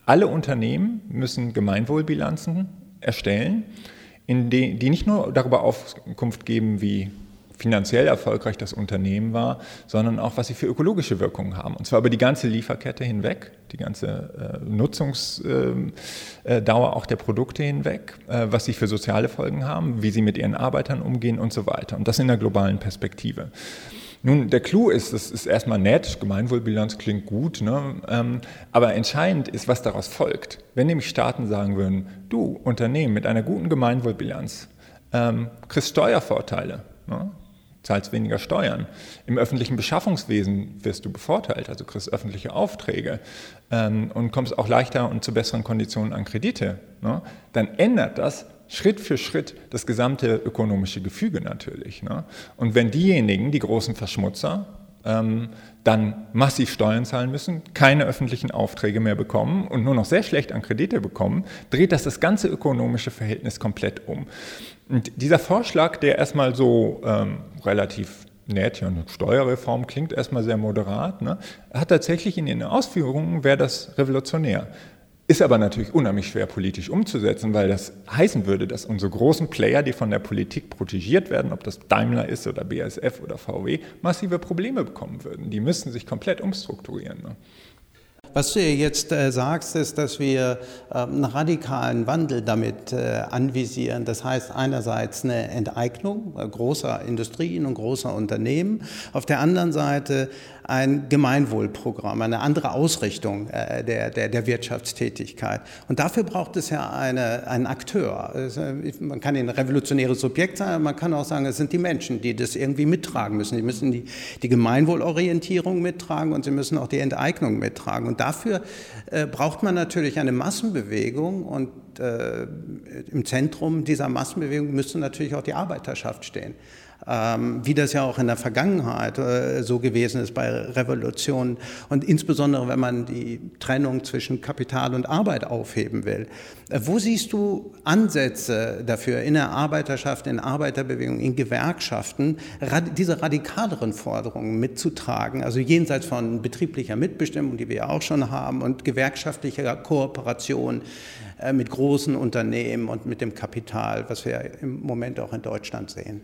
Alle Unternehmen müssen Gemeinwohlbilanzen erstellen, die, die nicht nur darüber Auskunft geben, wie finanziell erfolgreich das Unternehmen war, sondern auch, was sie für ökologische Wirkungen haben. Und zwar über die ganze Lieferkette hinweg, die ganze äh, Nutzungsdauer äh, äh auch der Produkte hinweg, äh, was sie für soziale Folgen haben, wie sie mit ihren Arbeitern umgehen und so weiter. Und das in der globalen Perspektive. Nun, der Clou ist, das ist erstmal nett, Gemeinwohlbilanz klingt gut, ne? ähm, aber entscheidend ist, was daraus folgt. Wenn nämlich Staaten sagen würden, du Unternehmen mit einer guten Gemeinwohlbilanz ähm, kriegst Steuervorteile, ne? Zahlst weniger Steuern. Im öffentlichen Beschaffungswesen wirst du bevorteilt, also kriegst öffentliche Aufträge ähm, und kommst auch leichter und zu besseren Konditionen an Kredite. Ne? Dann ändert das Schritt für Schritt das gesamte ökonomische Gefüge natürlich. Ne? Und wenn diejenigen, die großen Verschmutzer, ähm, dann massiv Steuern zahlen müssen, keine öffentlichen Aufträge mehr bekommen und nur noch sehr schlecht an Kredite bekommen, dreht das das ganze ökonomische Verhältnis komplett um. Und dieser Vorschlag, der erstmal so ähm, relativ nett, ja, eine Steuerreform klingt erstmal sehr moderat, ne, hat tatsächlich in den Ausführungen, wäre das revolutionär. Ist aber natürlich unheimlich schwer politisch umzusetzen, weil das heißen würde, dass unsere großen Player, die von der Politik protegiert werden, ob das Daimler ist oder BASF oder VW, massive Probleme bekommen würden. Die müssten sich komplett umstrukturieren. Ne? Was du jetzt äh, sagst, ist, dass wir äh, einen radikalen Wandel damit äh, anvisieren. Das heißt einerseits eine Enteignung äh, großer Industrien und großer Unternehmen, auf der anderen Seite ein Gemeinwohlprogramm, eine andere Ausrichtung äh, der, der, der Wirtschaftstätigkeit. Und dafür braucht es ja eine, einen Akteur. Man kann ein revolutionäres Subjekt sein, man kann auch sagen, es sind die Menschen, die das irgendwie mittragen müssen. Die müssen die, die Gemeinwohlorientierung mittragen und sie müssen auch die Enteignung mittragen. Und dafür äh, braucht man natürlich eine Massenbewegung und äh, im Zentrum dieser Massenbewegung müsste natürlich auch die Arbeiterschaft stehen. Ähm, wie das ja auch in der Vergangenheit äh, so gewesen ist bei Revolutionen und insbesondere wenn man die Trennung zwischen Kapital und Arbeit aufheben will. Äh, wo siehst du Ansätze dafür in der Arbeiterschaft, in Arbeiterbewegung, in Gewerkschaften, diese radikaleren Forderungen mitzutragen, also jenseits von betrieblicher Mitbestimmung, die wir ja auch schon haben, und gewerkschaftlicher Kooperation äh, mit großen Unternehmen und mit dem Kapital, was wir im Moment auch in Deutschland sehen?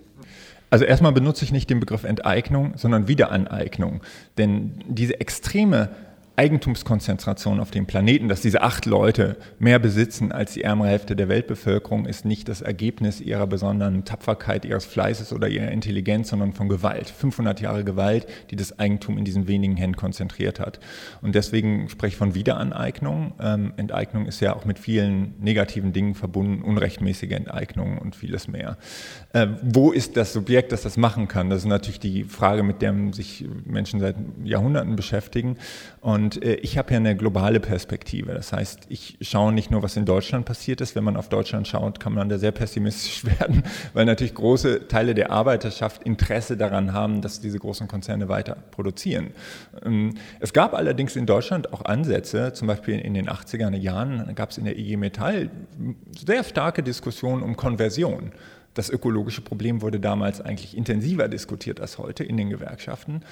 Also erstmal benutze ich nicht den Begriff Enteignung, sondern Wiederaneignung. Denn diese extreme Eigentumskonzentration auf dem Planeten, dass diese acht Leute mehr besitzen als die ärmere Hälfte der Weltbevölkerung, ist nicht das Ergebnis ihrer besonderen Tapferkeit, ihres Fleißes oder ihrer Intelligenz, sondern von Gewalt. 500 Jahre Gewalt, die das Eigentum in diesen wenigen Händen konzentriert hat. Und deswegen spreche ich von Wiederaneignung. Ähm, Enteignung ist ja auch mit vielen negativen Dingen verbunden, unrechtmäßige Enteignung und vieles mehr. Äh, wo ist das Subjekt, das das machen kann? Das ist natürlich die Frage, mit der sich Menschen seit Jahrhunderten beschäftigen. Und und äh, ich habe ja eine globale Perspektive. Das heißt, ich schaue nicht nur, was in Deutschland passiert ist. Wenn man auf Deutschland schaut, kann man da sehr pessimistisch werden, weil natürlich große Teile der Arbeiterschaft Interesse daran haben, dass diese großen Konzerne weiter produzieren. Ähm, es gab allerdings in Deutschland auch Ansätze, zum Beispiel in den 80er Jahren gab es in der IG Metall sehr starke Diskussionen um Konversion. Das ökologische Problem wurde damals eigentlich intensiver diskutiert als heute in den Gewerkschaften.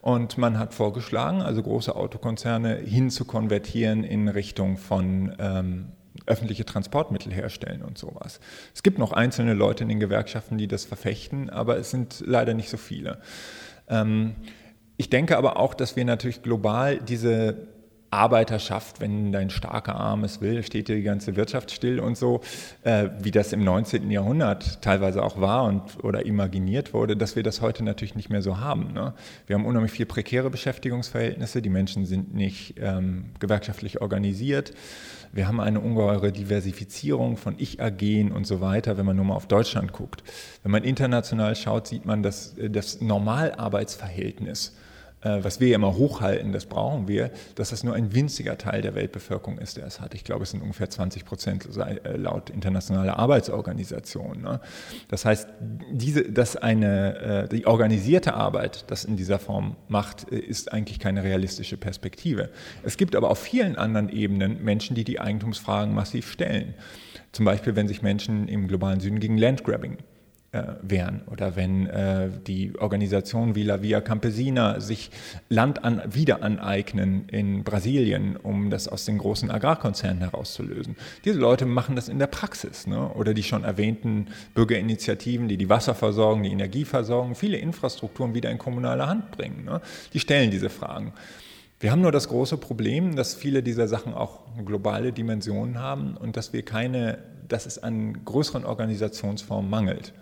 Und man hat vorgeschlagen, also große Autokonzerne hin zu konvertieren in Richtung von ähm, öffentliche Transportmittel herstellen und sowas. Es gibt noch einzelne Leute in den Gewerkschaften, die das verfechten, aber es sind leider nicht so viele. Ähm, ich denke aber auch, dass wir natürlich global diese Arbeiterschaft, wenn dein starker Arm es will, steht dir die ganze Wirtschaft still und so, äh, wie das im 19. Jahrhundert teilweise auch war und oder imaginiert wurde, dass wir das heute natürlich nicht mehr so haben. Ne? Wir haben unheimlich viel prekäre Beschäftigungsverhältnisse, die Menschen sind nicht ähm, gewerkschaftlich organisiert. Wir haben eine ungeheure Diversifizierung von Ich-AGen und so weiter, wenn man nur mal auf Deutschland guckt. Wenn man international schaut, sieht man, dass äh, das Normalarbeitsverhältnis was wir ja immer hochhalten, das brauchen wir, dass das nur ein winziger Teil der Weltbevölkerung ist, der es hat. Ich glaube, es sind ungefähr 20 Prozent äh, laut internationaler Arbeitsorganisation. Ne? Das heißt, diese, dass eine, äh, die organisierte Arbeit das in dieser Form macht, ist eigentlich keine realistische Perspektive. Es gibt aber auf vielen anderen Ebenen Menschen, die die Eigentumsfragen massiv stellen. Zum Beispiel, wenn sich Menschen im globalen Süden gegen Landgrabbing äh, wären. Oder wenn äh, die wie La Via Campesina sich Land an, wieder aneignen in Brasilien, um das aus den großen Agrarkonzernen herauszulösen. Diese Leute machen das in der Praxis. Ne? Oder die schon erwähnten Bürgerinitiativen, die die Wasserversorgung, die Energieversorgung, viele Infrastrukturen wieder in kommunale Hand bringen. Ne? Die stellen diese Fragen. Wir haben nur das große Problem, dass viele dieser Sachen auch globale Dimensionen haben und dass wir keine, dass es an größeren Organisationsformen mangelt.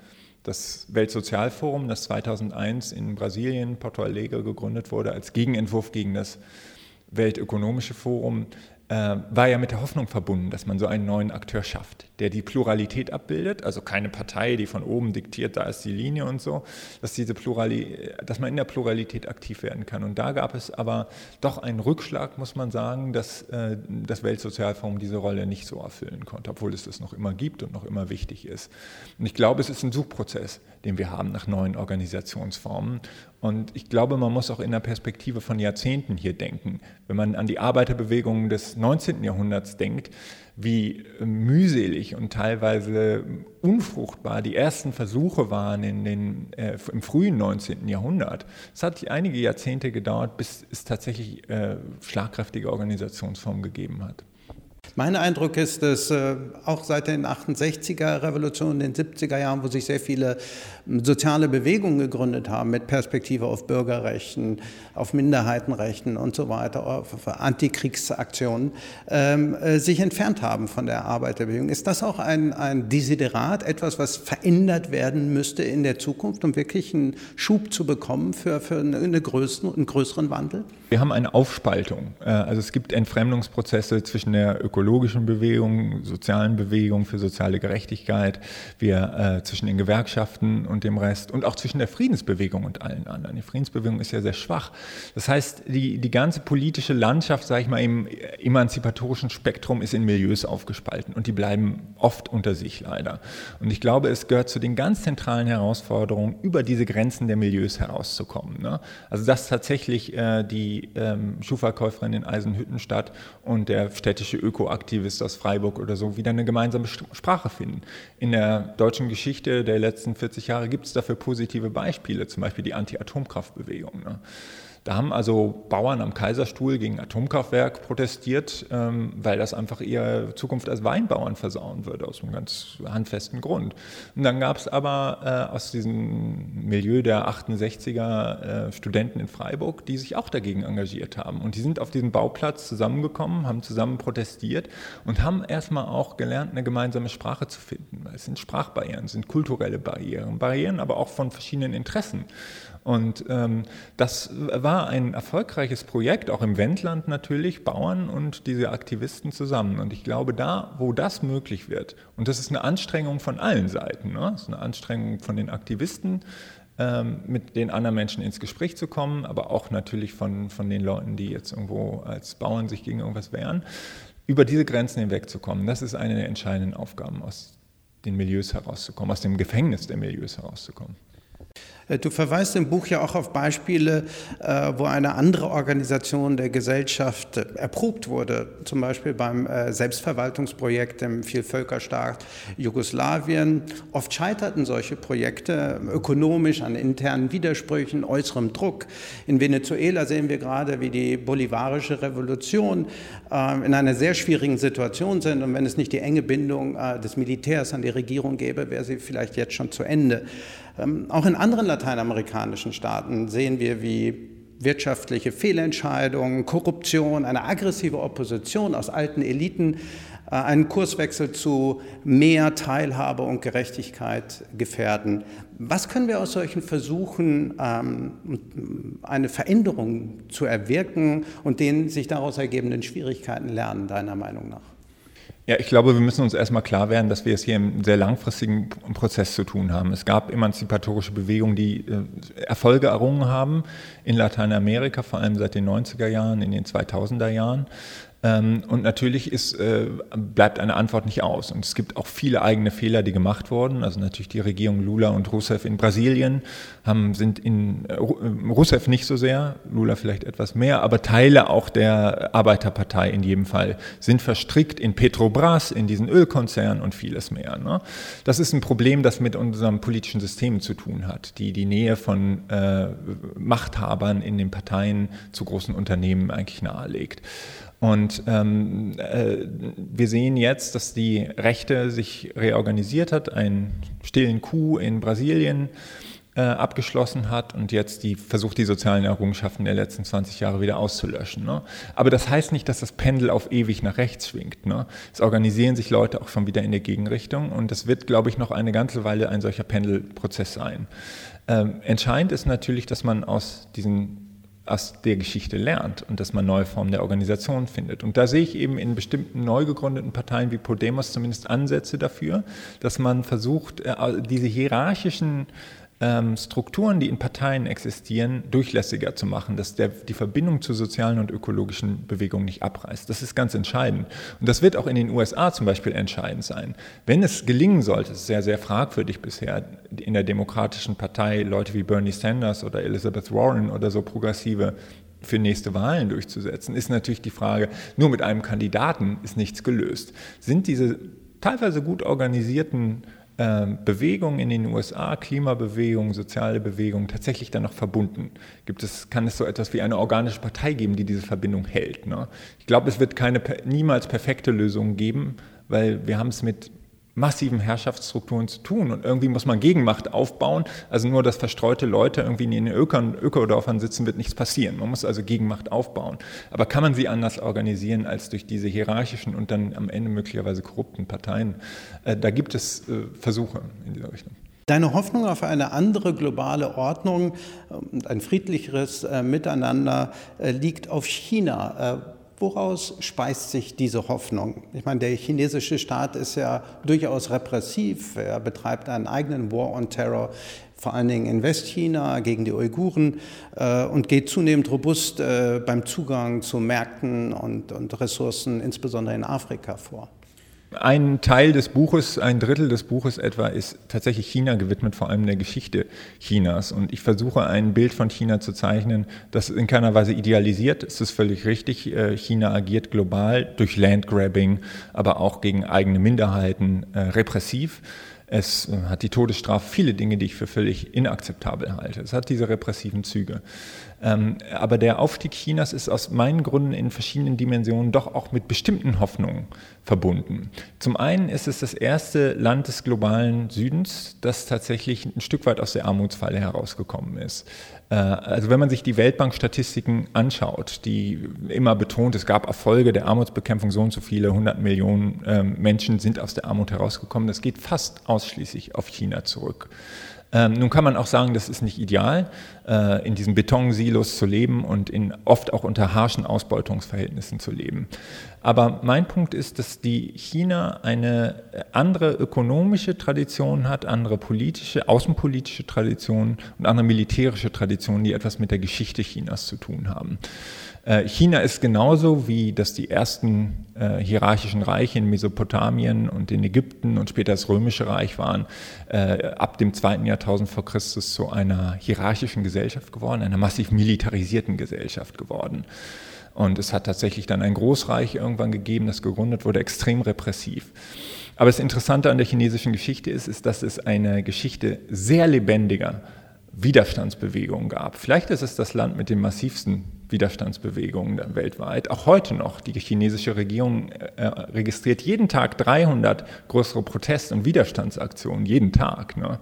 Das Weltsozialforum, das 2001 in Brasilien, Porto Alegre, gegründet wurde als Gegenentwurf gegen das Weltökonomische Forum, äh, war ja mit der Hoffnung verbunden, dass man so einen neuen Akteur schafft, der die Pluralität abbildet, also keine Partei, die von oben diktiert, da ist die Linie und so, dass, diese Plurali dass man in der Pluralität aktiv werden kann. Und da gab es aber doch einen Rückschlag, muss man sagen, dass äh, das Weltsozialforum diese Rolle nicht so erfüllen konnte, obwohl es das noch immer gibt und noch immer wichtig ist. Und ich glaube, es ist ein Suchprozess, den wir haben nach neuen Organisationsformen. Und ich glaube, man muss auch in der Perspektive von Jahrzehnten hier denken. Wenn man an die Arbeiterbewegungen des 19. Jahrhunderts denkt, wie mühselig und teilweise unfruchtbar die ersten Versuche waren in den, äh, im frühen 19. Jahrhundert. Es hat einige Jahrzehnte gedauert, bis es tatsächlich äh, schlagkräftige Organisationsformen gegeben hat. Mein Eindruck ist, dass äh, auch seit den 68er Revolutionen, den 70er Jahren, wo sich sehr viele ähm, soziale Bewegungen gegründet haben mit Perspektive auf Bürgerrechten, auf Minderheitenrechten und so weiter, auf Antikriegsaktionen, ähm, äh, sich entfernt haben von der Arbeiterbewegung. Ist das auch ein, ein Desiderat, etwas, was verändert werden müsste in der Zukunft, um wirklich einen Schub zu bekommen für, für eine größeren, einen größeren Wandel? Wir haben eine Aufspaltung. Äh, also es gibt Entfremdungsprozesse zwischen der ökologischen Bewegung, sozialen Bewegung für soziale Gerechtigkeit, wir äh, zwischen den Gewerkschaften und dem Rest und auch zwischen der Friedensbewegung und allen anderen. Die Friedensbewegung ist ja sehr schwach. Das heißt, die, die ganze politische Landschaft, sage ich mal, im emanzipatorischen Spektrum ist in Milieus aufgespalten und die bleiben oft unter sich leider. Und ich glaube, es gehört zu den ganz zentralen Herausforderungen, über diese Grenzen der Milieus herauszukommen. Ne? Also dass tatsächlich äh, die ähm, Schuhverkäuferin in Eisenhüttenstadt und der städtische Ökoaktivist aus Freiburg oder so wieder eine gemeinsame Sprache finden. In der deutschen Geschichte der letzten 40 Jahre gibt es dafür positive Beispiele, zum Beispiel die Anti-Atomkraftbewegung. Ne? Da haben also Bauern am Kaiserstuhl gegen Atomkraftwerk protestiert, ähm, weil das einfach ihre Zukunft als Weinbauern versauen würde, aus einem ganz handfesten Grund. Und dann gab es aber äh, aus diesem Milieu der 68er äh, Studenten in Freiburg, die sich auch dagegen engagiert haben. Und die sind auf diesem Bauplatz zusammengekommen, haben zusammen protestiert und haben erstmal auch gelernt, eine gemeinsame Sprache zu finden. Es sind Sprachbarrieren, es sind kulturelle Barrieren, Barrieren aber auch von verschiedenen Interessen. Und ähm, das war ein erfolgreiches Projekt, auch im Wendland natürlich, Bauern und diese Aktivisten zusammen. Und ich glaube, da, wo das möglich wird, und das ist eine Anstrengung von allen Seiten, ne? das ist eine Anstrengung von den Aktivisten, ähm, mit den anderen Menschen ins Gespräch zu kommen, aber auch natürlich von, von den Leuten, die jetzt irgendwo als Bauern sich gegen irgendwas wehren, über diese Grenzen hinwegzukommen. Das ist eine der entscheidenden Aufgaben, aus den Milieus herauszukommen, aus dem Gefängnis der Milieus herauszukommen. Äh, du verweist im Buch ja auch auf Beispiele, äh, wo eine andere Organisation der Gesellschaft äh, erprobt wurde, zum Beispiel beim Selbstverwaltungsprojekt im Vielvölkerstaat Jugoslawien. Oft scheiterten solche Projekte ökonomisch an internen Widersprüchen, äußerem Druck. In Venezuela sehen wir gerade, wie die bolivarische Revolution in einer sehr schwierigen Situation sind. Und wenn es nicht die enge Bindung des Militärs an die Regierung gäbe, wäre sie vielleicht jetzt schon zu Ende. Ähm, auch in anderen lateinamerikanischen Staaten sehen wir, wie wirtschaftliche Fehlentscheidungen, Korruption, eine aggressive Opposition aus alten Eliten äh, einen Kurswechsel zu mehr Teilhabe und Gerechtigkeit gefährden. Was können wir aus solchen Versuchen, ähm, eine Veränderung zu erwirken und den sich daraus ergebenden Schwierigkeiten lernen, deiner Meinung nach? Ja, ich glaube, wir müssen uns erstmal klar werden, dass wir es hier im sehr langfristigen Prozess zu tun haben. Es gab emanzipatorische Bewegungen, die äh, Erfolge errungen haben in Lateinamerika, vor allem seit den 90er Jahren, in den 2000er Jahren. Ähm, und natürlich ist, äh, bleibt eine Antwort nicht aus. Und es gibt auch viele eigene Fehler, die gemacht wurden. Also natürlich die Regierung Lula und Rousseff in Brasilien haben, sind in äh, Rousseff nicht so sehr, Lula vielleicht etwas mehr, aber Teile auch der Arbeiterpartei in jedem Fall sind verstrickt in Petrobras, in diesen Ölkonzern und vieles mehr. Ne? Das ist ein Problem, das mit unserem politischen System zu tun hat, die die Nähe von äh, Machthabern in den Parteien zu großen Unternehmen eigentlich nahelegt. Und ähm, äh, wir sehen jetzt, dass die Rechte sich reorganisiert hat, einen stillen Coup in Brasilien äh, abgeschlossen hat und jetzt die versucht, die sozialen Errungenschaften der letzten 20 Jahre wieder auszulöschen. Ne? Aber das heißt nicht, dass das Pendel auf ewig nach rechts schwingt. Ne? Es organisieren sich Leute auch schon wieder in der Gegenrichtung und es wird, glaube ich, noch eine ganze Weile ein solcher Pendelprozess sein. Ähm, entscheidend ist natürlich, dass man aus diesen aus der Geschichte lernt und dass man neue Formen der Organisation findet. Und da sehe ich eben in bestimmten neu gegründeten Parteien wie Podemos zumindest Ansätze dafür, dass man versucht, äh, diese hierarchischen ähm, Strukturen, die in Parteien existieren, durchlässiger zu machen, dass der, die Verbindung zu sozialen und ökologischen Bewegungen nicht abreißt. Das ist ganz entscheidend. Und das wird auch in den USA zum Beispiel entscheidend sein. Wenn es gelingen sollte, ist sehr, sehr fragwürdig bisher, in der Demokratischen Partei Leute wie Bernie Sanders oder Elizabeth Warren oder so progressive für nächste Wahlen durchzusetzen, ist natürlich die Frage, nur mit einem Kandidaten ist nichts gelöst. Sind diese teilweise gut organisierten Bewegungen in den USA, Klimabewegungen, soziale Bewegungen tatsächlich dann noch verbunden? Gibt es, kann es so etwas wie eine organische Partei geben, die diese Verbindung hält? Ne? Ich glaube, es wird keine niemals perfekte Lösung geben, weil wir haben es mit massiven Herrschaftsstrukturen zu tun. Und irgendwie muss man Gegenmacht aufbauen. Also nur, dass verstreute Leute irgendwie in den Ökern, Ökodorfern sitzen, wird nichts passieren. Man muss also Gegenmacht aufbauen. Aber kann man sie anders organisieren als durch diese hierarchischen und dann am Ende möglicherweise korrupten Parteien? Äh, da gibt es äh, Versuche in dieser Richtung. Deine Hoffnung auf eine andere globale Ordnung und ein friedlicheres äh, Miteinander liegt auf China. Woraus speist sich diese Hoffnung? Ich meine, der chinesische Staat ist ja durchaus repressiv. Er betreibt einen eigenen War on Terror, vor allen Dingen in Westchina gegen die Uiguren äh, und geht zunehmend robust äh, beim Zugang zu Märkten und, und Ressourcen, insbesondere in Afrika, vor. Ein Teil des Buches, ein Drittel des Buches etwa, ist tatsächlich China gewidmet, vor allem der Geschichte Chinas. Und ich versuche ein Bild von China zu zeichnen, das in keiner Weise idealisiert. Es ist völlig richtig. Äh, China agiert global durch Landgrabbing, aber auch gegen eigene Minderheiten äh, repressiv. Es äh, hat die Todesstrafe, viele Dinge, die ich für völlig inakzeptabel halte. Es hat diese repressiven Züge. Ähm, aber der Aufstieg Chinas ist aus meinen Gründen in verschiedenen Dimensionen doch auch mit bestimmten Hoffnungen verbunden. Zum einen ist es das erste Land des globalen Südens, das tatsächlich ein Stück weit aus der Armutsfalle herausgekommen ist. Äh, also wenn man sich die Weltbank-Statistiken anschaut, die immer betont, es gab Erfolge der Armutsbekämpfung, so und so viele, 100 Millionen ähm, Menschen sind aus der Armut herausgekommen, das geht fast ausschließlich auf China zurück. Ähm, nun kann man auch sagen, das ist nicht ideal, äh, in diesen Betonsilos zu leben und in, oft auch unter harschen Ausbeutungsverhältnissen zu leben. Aber mein Punkt ist, dass die China eine andere ökonomische Tradition hat, andere politische, außenpolitische Traditionen und andere militärische Traditionen, die etwas mit der Geschichte Chinas zu tun haben. Äh, China ist genauso wie das die ersten äh, hierarchischen Reiche in Mesopotamien und in Ägypten und später das Römische Reich waren, äh, ab dem zweiten Jahrtausend vor Christus zu einer hierarchischen Gesellschaft geworden, einer massiv militarisierten Gesellschaft geworden. Und es hat tatsächlich dann ein Großreich irgendwann gegeben, das gegründet wurde, extrem repressiv. Aber das Interessante an der chinesischen Geschichte ist, ist, dass es eine Geschichte sehr lebendiger Widerstandsbewegungen gab. Vielleicht ist es das Land mit den massivsten Widerstandsbewegungen weltweit. Auch heute noch. Die chinesische Regierung äh, registriert jeden Tag 300 größere Protest- und Widerstandsaktionen, jeden Tag. Ne?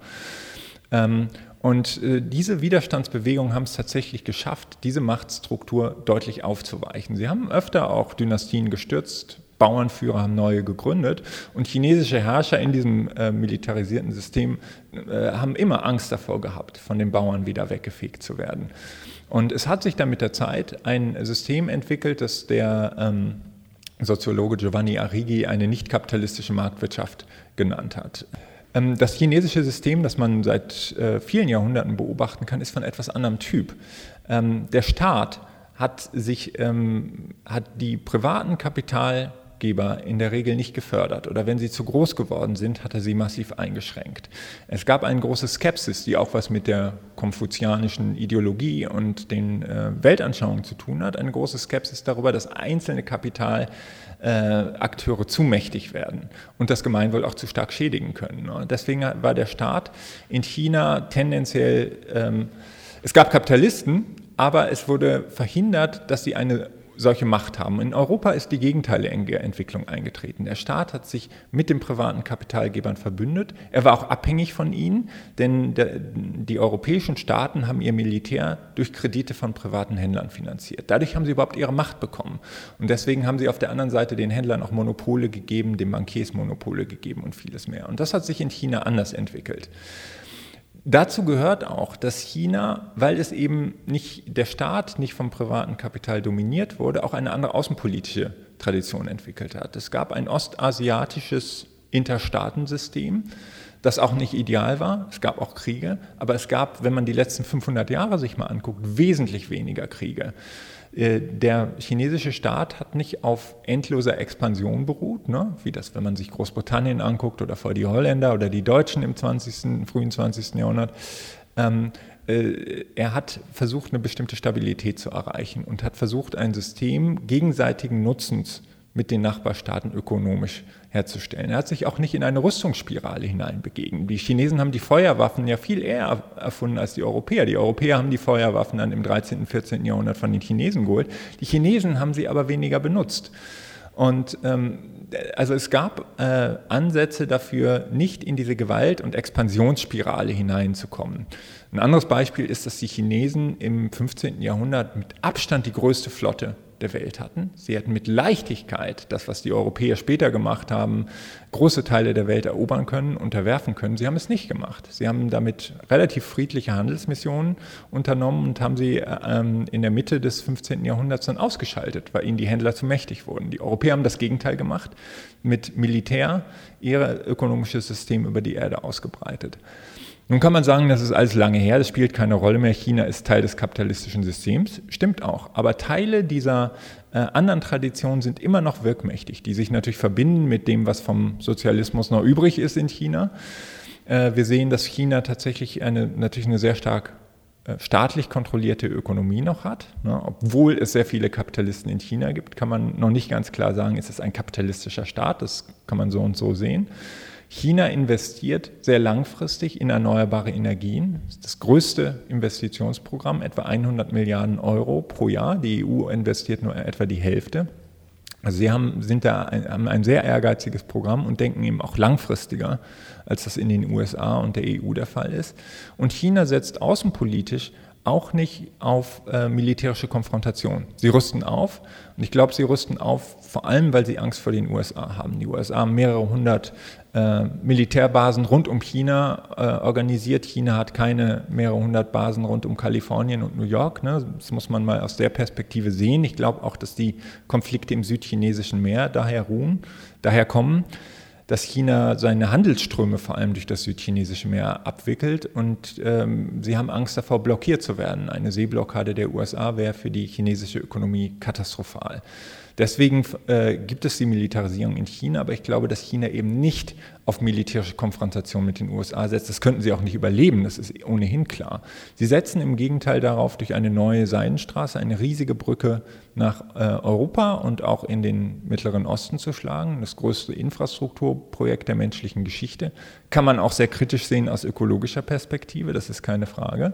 Ähm, und äh, diese Widerstandsbewegungen haben es tatsächlich geschafft, diese Machtstruktur deutlich aufzuweichen. Sie haben öfter auch Dynastien gestürzt, Bauernführer haben neue gegründet und chinesische Herrscher in diesem äh, militarisierten System äh, haben immer Angst davor gehabt, von den Bauern wieder weggefegt zu werden. Und es hat sich dann mit der Zeit ein System entwickelt, das der ähm, Soziologe Giovanni Arrighi eine nicht kapitalistische Marktwirtschaft genannt hat. Ähm, das chinesische System, das man seit äh, vielen Jahrhunderten beobachten kann, ist von etwas anderem Typ. Ähm, der Staat hat sich ähm, hat die privaten Kapital Geber in der Regel nicht gefördert oder wenn sie zu groß geworden sind, hat er sie massiv eingeschränkt. Es gab eine große Skepsis, die auch was mit der konfuzianischen Ideologie und den äh, Weltanschauungen zu tun hat, eine große Skepsis darüber, dass einzelne Kapitalakteure äh, zu mächtig werden und das Gemeinwohl auch zu stark schädigen können. Ne? Deswegen war der Staat in China tendenziell, ähm, es gab Kapitalisten, aber es wurde verhindert, dass sie eine solche Macht haben. In Europa ist die gegenteilige Entwicklung eingetreten. Der Staat hat sich mit den privaten Kapitalgebern verbündet. Er war auch abhängig von ihnen, denn der, die europäischen Staaten haben ihr Militär durch Kredite von privaten Händlern finanziert. Dadurch haben sie überhaupt ihre Macht bekommen. Und deswegen haben sie auf der anderen Seite den Händlern auch Monopole gegeben, den Bankiers Monopole gegeben und vieles mehr. Und das hat sich in China anders entwickelt. Dazu gehört auch, dass China, weil es eben nicht der Staat nicht vom privaten Kapital dominiert wurde, auch eine andere außenpolitische Tradition entwickelt hat. Es gab ein ostasiatisches Interstaatensystem, das auch nicht ideal war. Es gab auch Kriege, aber es gab, wenn man die letzten 500 Jahre sich mal anguckt, wesentlich weniger Kriege. Äh, der chinesische Staat hat nicht auf endloser Expansion beruht, ne? wie das, wenn man sich Großbritannien anguckt oder vor die Holländer oder die Deutschen im 20., frühen 20. Jahrhundert. Ähm, äh, er hat versucht, eine bestimmte Stabilität zu erreichen und hat versucht, ein System gegenseitigen Nutzens mit den Nachbarstaaten ökonomisch herzustellen. Er hat sich auch nicht in eine Rüstungsspirale hineinbegeben. Die Chinesen haben die Feuerwaffen ja viel eher erfunden als die Europäer. Die Europäer haben die Feuerwaffen dann im 13., und 14. Jahrhundert von den Chinesen geholt. Die Chinesen haben sie aber weniger benutzt. Und ähm, also es gab äh, Ansätze dafür, nicht in diese Gewalt- und Expansionsspirale hineinzukommen. Ein anderes Beispiel ist, dass die Chinesen im 15. Jahrhundert mit Abstand die größte Flotte der Welt hatten. Sie hätten mit Leichtigkeit das, was die Europäer später gemacht haben, große Teile der Welt erobern können, unterwerfen können. Sie haben es nicht gemacht. Sie haben damit relativ friedliche Handelsmissionen unternommen und haben sie ähm, in der Mitte des 15. Jahrhunderts dann ausgeschaltet, weil ihnen die Händler zu mächtig wurden. Die Europäer haben das Gegenteil gemacht, mit Militär ihr ökonomisches System über die Erde ausgebreitet. Nun kann man sagen, das ist alles lange her, das spielt keine Rolle mehr. China ist Teil des kapitalistischen Systems, stimmt auch. Aber Teile dieser äh, anderen Traditionen sind immer noch wirkmächtig, die sich natürlich verbinden mit dem, was vom Sozialismus noch übrig ist in China. Äh, wir sehen, dass China tatsächlich eine, natürlich eine sehr stark äh, staatlich kontrollierte Ökonomie noch hat. Ne? Obwohl es sehr viele Kapitalisten in China gibt, kann man noch nicht ganz klar sagen, ist es ein kapitalistischer Staat. Das kann man so und so sehen. China investiert sehr langfristig in erneuerbare Energien. Das das größte Investitionsprogramm, etwa 100 Milliarden Euro pro Jahr. Die EU investiert nur etwa die Hälfte. Also sie haben, sind da ein, haben ein sehr ehrgeiziges Programm und denken eben auch langfristiger, als das in den USA und der EU der Fall ist. Und China setzt außenpolitisch auch nicht auf äh, militärische Konfrontation. Sie rüsten auf und ich glaube, sie rüsten auf vor allem, weil sie Angst vor den USA haben. Die USA haben mehrere hundert äh, Militärbasen rund um China äh, organisiert. China hat keine mehrere hundert Basen rund um Kalifornien und New York. Ne? Das muss man mal aus der Perspektive sehen. Ich glaube auch, dass die Konflikte im südchinesischen Meer daher ruhen, daher kommen dass China seine Handelsströme vor allem durch das südchinesische Meer abwickelt und ähm, sie haben Angst davor, blockiert zu werden. Eine Seeblockade der USA wäre für die chinesische Ökonomie katastrophal. Deswegen äh, gibt es die Militarisierung in China, aber ich glaube, dass China eben nicht auf militärische Konfrontation mit den USA setzt. Das könnten sie auch nicht überleben, das ist ohnehin klar. Sie setzen im Gegenteil darauf, durch eine neue Seidenstraße eine riesige Brücke nach äh, Europa und auch in den Mittleren Osten zu schlagen. Das größte Infrastrukturprojekt der menschlichen Geschichte. Kann man auch sehr kritisch sehen aus ökologischer Perspektive, das ist keine Frage.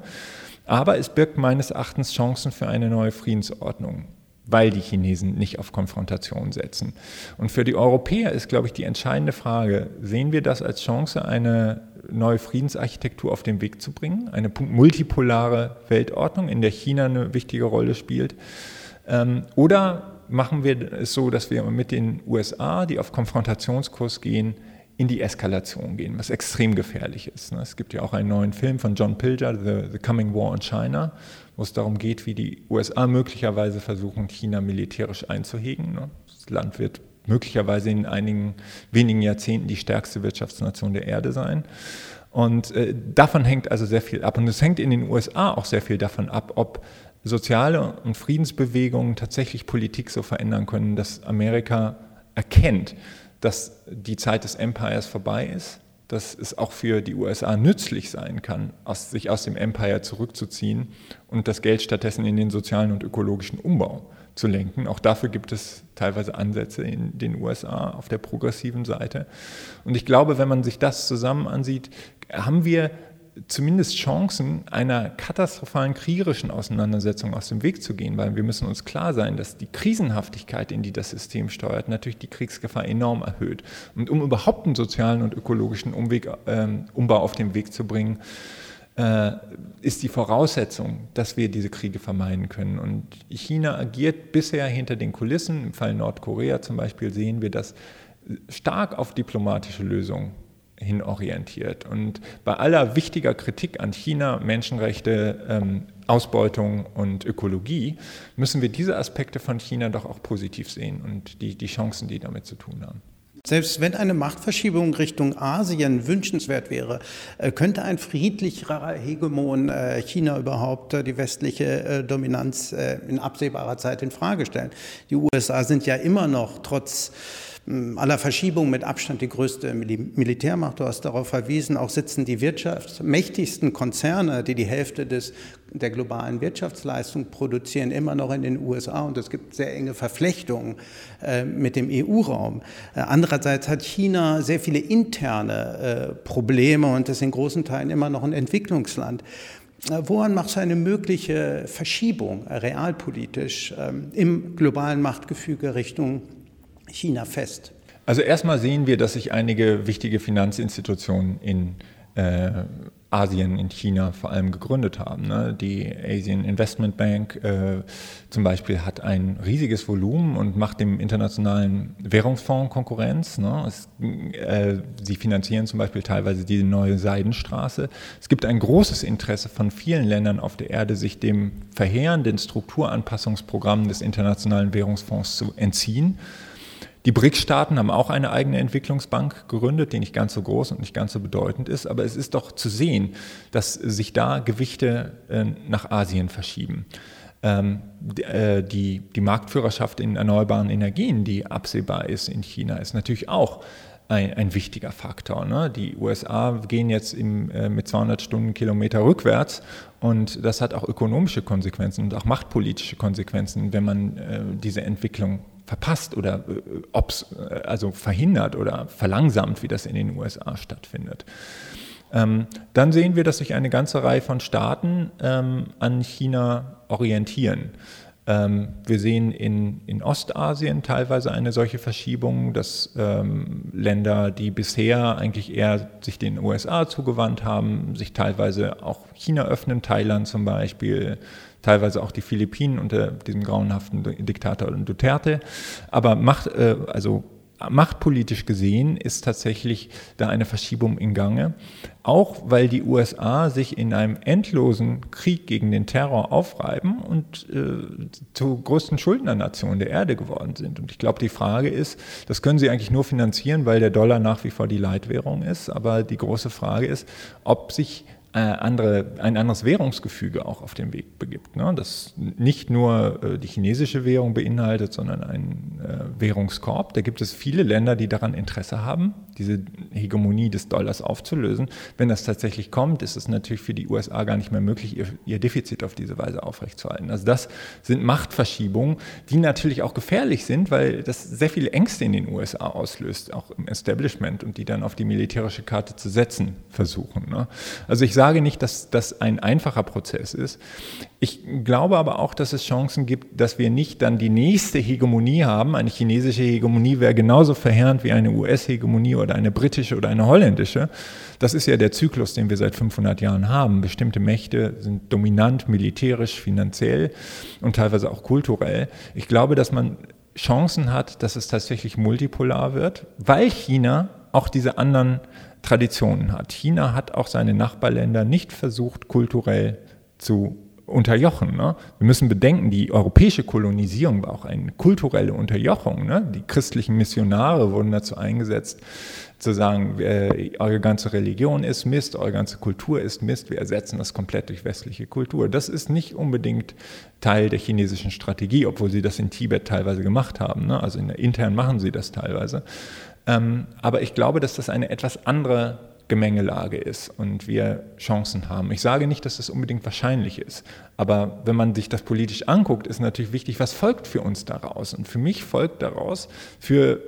Aber es birgt meines Erachtens Chancen für eine neue Friedensordnung weil die Chinesen nicht auf Konfrontation setzen. Und für die Europäer ist, glaube ich, die entscheidende Frage, sehen wir das als Chance, eine neue Friedensarchitektur auf den Weg zu bringen, eine multipolare Weltordnung, in der China eine wichtige Rolle spielt, ähm, oder machen wir es so, dass wir mit den USA, die auf Konfrontationskurs gehen, in die Eskalation gehen, was extrem gefährlich ist. Ne? Es gibt ja auch einen neuen Film von John Pilger, The, The Coming War on China, wo es darum geht, wie die USA möglicherweise versuchen, China militärisch einzuhegen. Ne? Das Land wird möglicherweise in einigen wenigen Jahrzehnten die stärkste Wirtschaftsnation der Erde sein. Und äh, davon hängt also sehr viel ab. Und es hängt in den USA auch sehr viel davon ab, ob soziale und Friedensbewegungen tatsächlich Politik so verändern können, dass Amerika erkennt, dass die Zeit des Empires vorbei ist, dass es auch für die USA nützlich sein kann, aus, sich aus dem Empire zurückzuziehen und das Geld stattdessen in den sozialen und ökologischen Umbau zu lenken. Auch dafür gibt es teilweise Ansätze in den USA auf der progressiven Seite. Und ich glaube, wenn man sich das zusammen ansieht, haben wir zumindest Chancen, einer katastrophalen kriegerischen Auseinandersetzung aus dem Weg zu gehen, weil wir müssen uns klar sein, dass die Krisenhaftigkeit, in die das System steuert, natürlich die Kriegsgefahr enorm erhöht. Und um überhaupt einen sozialen und ökologischen Umweg, äh, Umbau auf den Weg zu bringen, äh, ist die Voraussetzung, dass wir diese Kriege vermeiden können. Und China agiert bisher hinter den Kulissen. Im Fall Nordkorea zum Beispiel sehen wir das stark auf diplomatische Lösungen hinorientiert. Und bei aller wichtiger Kritik an China, Menschenrechte, ähm, Ausbeutung und Ökologie, müssen wir diese Aspekte von China doch auch positiv sehen und die, die Chancen, die damit zu tun haben. Selbst wenn eine Machtverschiebung Richtung Asien wünschenswert wäre, äh, könnte ein friedlicherer Hegemon äh, China überhaupt äh, die westliche Dominanz in absehbarer Zeit in Frage stellen. Die USA sind ja immer noch trotz aller Verschiebungen mit Abstand die größte Militärmacht. Du hast darauf verwiesen, auch sitzen die wirtschaftsmächtigsten Konzerne, die die Hälfte des, der globalen Wirtschaftsleistung produzieren, immer noch in den USA und es gibt sehr enge Verflechtungen äh, mit dem EU-Raum. Äh, andererseits hat China sehr viele interne äh, Probleme und ist in großen Teilen immer noch ein Entwicklungsland. Äh, woran macht es eine mögliche Verschiebung äh, realpolitisch ähm, im globalen Machtgefüge Richtung China fest? Also erstmal sehen wir, dass sich einige wichtige Finanzinstitutionen in äh, Asien, in China vor allem gegründet haben. Ne? Die Asian Investment Bank äh, zum Beispiel hat ein riesiges Volumen und macht dem internationalen Währungsfonds Konkurrenz. Ne? Es, äh, sie finanzieren zum Beispiel teilweise die neue Seidenstraße. Es gibt ein großes Interesse von vielen Ländern auf der Erde, sich dem verheerenden Strukturanpassungsprogramm des internationalen Währungsfonds zu entziehen. Die BRICS-Staaten haben auch eine eigene Entwicklungsbank gegründet, die nicht ganz so groß und nicht ganz so bedeutend ist, aber es ist doch zu sehen, dass sich da Gewichte äh, nach Asien verschieben. Ähm, äh, die, die Marktführerschaft in erneuerbaren Energien, die absehbar ist in China, ist natürlich auch ein, ein wichtiger Faktor. Ne? Die USA gehen jetzt im, äh, mit 200 Stundenkilometer rückwärts und das hat auch ökonomische Konsequenzen und auch machtpolitische Konsequenzen, wenn man diese Entwicklung verpasst oder äh, ob's, äh, also verhindert oder verlangsamt, wie das in den USA stattfindet. Ähm, dann sehen wir, dass sich eine ganze Reihe von Staaten ähm, an China orientieren. Ähm, wir sehen in, in Ostasien teilweise eine solche Verschiebung, dass ähm, Länder, die bisher eigentlich eher sich den USA zugewandt haben, sich teilweise auch China öffnen, Thailand zum Beispiel, teilweise auch die Philippinen unter diesem grauenhaften Diktator Duterte. Aber Macht, äh, also machtpolitisch gesehen ist tatsächlich da eine Verschiebung in Gange, auch weil die USA sich in einem endlosen Krieg gegen den Terror aufreiben und äh, zur größten Schuldnernation der Erde geworden sind. Und ich glaube, die Frage ist, das können sie eigentlich nur finanzieren, weil der Dollar nach wie vor die Leitwährung ist, aber die große Frage ist, ob sich andere, ein anderes Währungsgefüge auch auf den Weg begibt. Ne? Das nicht nur äh, die chinesische Währung beinhaltet, sondern einen äh, Währungskorb. Da gibt es viele Länder, die daran Interesse haben, diese Hegemonie des Dollars aufzulösen. Wenn das tatsächlich kommt, ist es natürlich für die USA gar nicht mehr möglich, ihr, ihr Defizit auf diese Weise aufrechtzuerhalten. Also das sind Machtverschiebungen, die natürlich auch gefährlich sind, weil das sehr viele Ängste in den USA auslöst, auch im Establishment und die dann auf die militärische Karte zu setzen versuchen. Ne? Also ich sage nicht, dass das ein einfacher Prozess ist. Ich glaube aber auch, dass es Chancen gibt, dass wir nicht dann die nächste Hegemonie haben. Eine chinesische Hegemonie wäre genauso verheerend wie eine US-Hegemonie oder eine britische oder eine holländische. Das ist ja der Zyklus, den wir seit 500 Jahren haben. Bestimmte Mächte sind dominant militärisch, finanziell und teilweise auch kulturell. Ich glaube, dass man Chancen hat, dass es tatsächlich multipolar wird, weil China auch diese anderen Traditionen hat. China hat auch seine Nachbarländer nicht versucht, kulturell zu unterjochen. Ne? Wir müssen bedenken, die europäische Kolonisierung war auch eine kulturelle Unterjochung. Ne? Die christlichen Missionare wurden dazu eingesetzt, zu sagen, äh, eure ganze Religion ist Mist, eure ganze Kultur ist Mist, wir ersetzen das komplett durch westliche Kultur. Das ist nicht unbedingt Teil der chinesischen Strategie, obwohl sie das in Tibet teilweise gemacht haben. Ne? Also in intern machen sie das teilweise. Ähm, aber ich glaube, dass das eine etwas andere Gemengelage ist und wir Chancen haben. Ich sage nicht, dass das unbedingt wahrscheinlich ist, aber wenn man sich das politisch anguckt, ist natürlich wichtig, was folgt für uns daraus. Und für mich folgt daraus für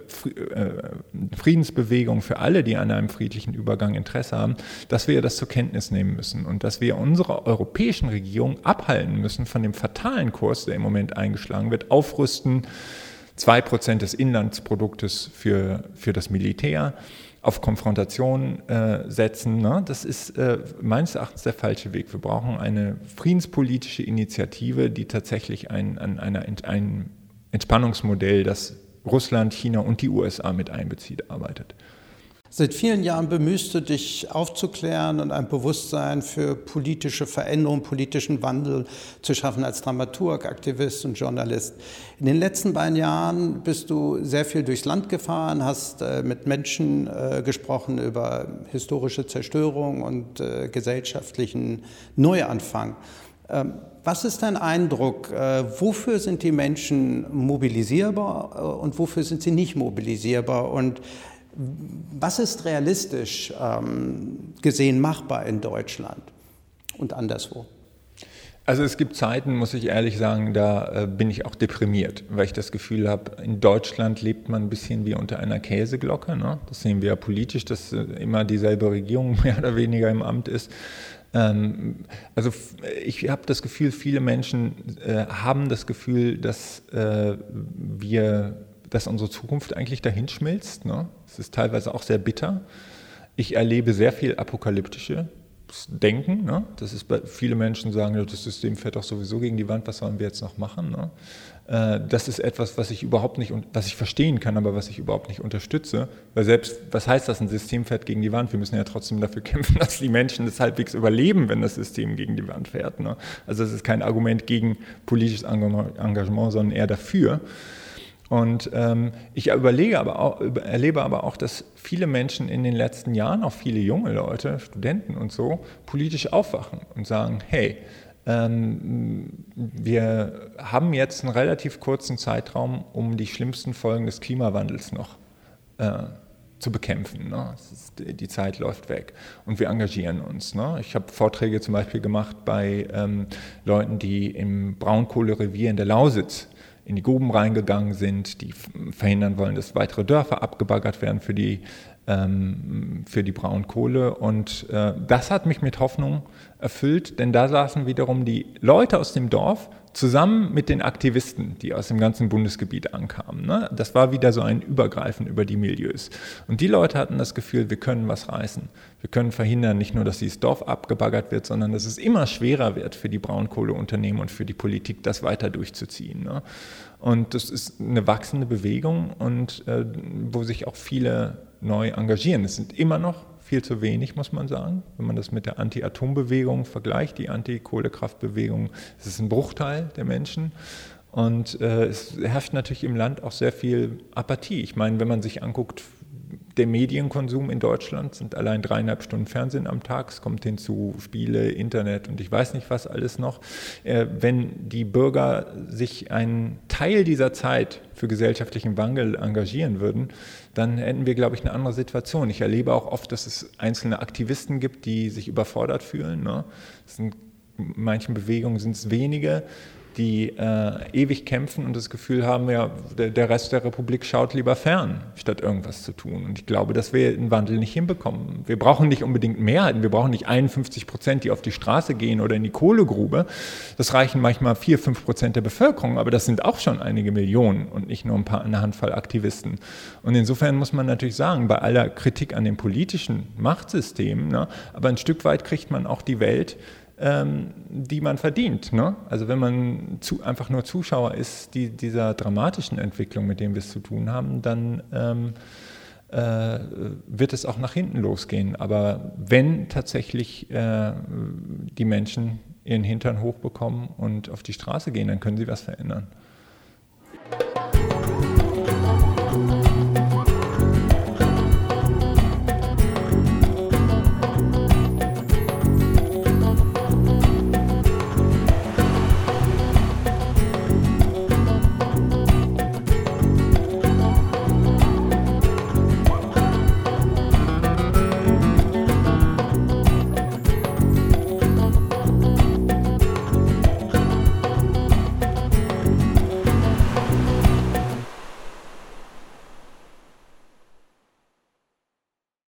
äh, Friedensbewegung, für alle, die an einem friedlichen Übergang Interesse haben, dass wir das zur Kenntnis nehmen müssen und dass wir unsere europäischen Regierungen abhalten müssen von dem fatalen Kurs, der im Moment eingeschlagen wird, aufrüsten, 2% des Inlandsproduktes für, für das Militär auf Konfrontation äh, setzen. Ne? Das ist äh, meines Erachtens der falsche Weg. Wir brauchen eine friedenspolitische Initiative, die tatsächlich ein, an einer, ein Entspannungsmodell, das Russland, China und die USA mit einbezieht, arbeitet. Seit vielen Jahren bemühst du dich aufzuklären und ein Bewusstsein für politische Veränderung, politischen Wandel zu schaffen als Dramaturg, Aktivist und Journalist. In den letzten beiden Jahren bist du sehr viel durchs Land gefahren, hast äh, mit Menschen äh, gesprochen über historische Zerstörung und äh, gesellschaftlichen Neuanfang. Ähm, was ist dein Eindruck? Wofür sind die Menschen mobilisierbar und wofür sind sie nicht mobilisierbar? Und was ist realistisch ähm, gesehen machbar in Deutschland und anderswo? Also es gibt Zeiten, muss ich ehrlich sagen, da äh, bin ich auch deprimiert, weil ich das Gefühl habe, in Deutschland lebt man ein bisschen wie unter einer Käseglocke. Ne? Das sehen wir ja politisch, dass äh, immer dieselbe Regierung mehr oder weniger im Amt ist. Ähm, also ich habe das Gefühl, viele Menschen äh, haben das Gefühl, dass wir, dass unsere Zukunft eigentlich dahin schmilzt. Ne? Es ist teilweise auch sehr bitter. Ich erlebe sehr viel apokalyptische Denken. Ne? Das ist viele Menschen sagen, das System fährt doch sowieso gegen die Wand, was sollen wir jetzt noch machen? Ne? Äh, das ist etwas, was ich überhaupt nicht, was ich verstehen kann, aber was ich überhaupt nicht unterstütze. Weil selbst, was heißt das, ein System fährt gegen die Wand? Wir müssen ja trotzdem dafür kämpfen, dass die Menschen das halbwegs überleben, wenn das System gegen die Wand fährt. Ne? Also es ist kein Argument gegen politisches Engagement, sondern eher dafür. Und ähm, ich überlege aber auch, erlebe aber auch, dass viele Menschen in den letzten Jahren, auch viele junge Leute, Studenten und so, politisch aufwachen und sagen, hey, ähm, wir haben jetzt einen relativ kurzen Zeitraum, um die schlimmsten Folgen des Klimawandels noch äh, zu bekämpfen. Ne? Ist, die Zeit läuft weg und wir engagieren uns. Ne? Ich habe Vorträge zum Beispiel gemacht bei ähm, Leuten, die im Braunkohlerevier in der Lausitz in die Gruben reingegangen sind, die verhindern wollen, dass weitere Dörfer abgebaggert werden für die, ähm, für die Braunkohle. Und äh, das hat mich mit Hoffnung erfüllt, denn da saßen wiederum die Leute aus dem Dorf zusammen mit den Aktivisten, die aus dem ganzen Bundesgebiet ankamen. Ne? Das war wieder so ein Übergreifen über die Milieus. Und die Leute hatten das Gefühl, wir können was reißen. Wir können verhindern, nicht nur, dass dieses Dorf abgebaggert wird, sondern dass es immer schwerer wird für die Braunkohleunternehmen und für die Politik, das weiter durchzuziehen. Ne? Und das ist eine wachsende Bewegung und äh, wo sich auch viele neu engagieren. Es sind immer noch viel zu wenig, muss man sagen. Wenn man das mit der Anti-Atom-Bewegung vergleicht, die Anti-Kohlekraftbewegung, es ist ein Bruchteil der Menschen. Und äh, es herrscht natürlich im Land auch sehr viel Apathie. Ich meine, wenn man sich anguckt, der Medienkonsum in Deutschland sind allein dreieinhalb Stunden Fernsehen am Tag. Es kommt hinzu Spiele, Internet und ich weiß nicht was alles noch. Äh, wenn die Bürger sich einen Teil dieser Zeit für gesellschaftlichen Wandel engagieren würden, dann hätten wir, glaube ich, eine andere Situation. Ich erlebe auch oft, dass es einzelne Aktivisten gibt, die sich überfordert fühlen. Ne? in manchen Bewegungen sind es wenige, die äh, ewig kämpfen und das Gefühl haben, ja, der, der, Rest der Republik schaut lieber fern, statt irgendwas zu tun. Und ich glaube, dass wir den Wandel nicht hinbekommen. Wir brauchen nicht unbedingt Mehrheiten, wir brauchen nicht 51 Prozent, die auf die Straße gehen oder in die Kohlegrube. Das reichen manchmal 4, 5 Prozent der Bevölkerung, aber das sind auch schon einige Millionen und nicht nur ein paar, eine Handvoll Aktivisten. Und insofern muss man natürlich sagen, bei aller Kritik an dem politischen Machtsystem, ne, aber ein Stück weit kriegt man auch die Welt ähm, die man verdient. Ne? Also wenn man zu, einfach nur Zuschauer ist die, dieser dramatischen Entwicklung, mit dem wir es zu tun haben, dann ähm, äh, wird es auch nach hinten losgehen. Aber wenn tatsächlich äh, die Menschen ihren Hintern hochbekommen und auf die Straße gehen, dann können sie was verändern.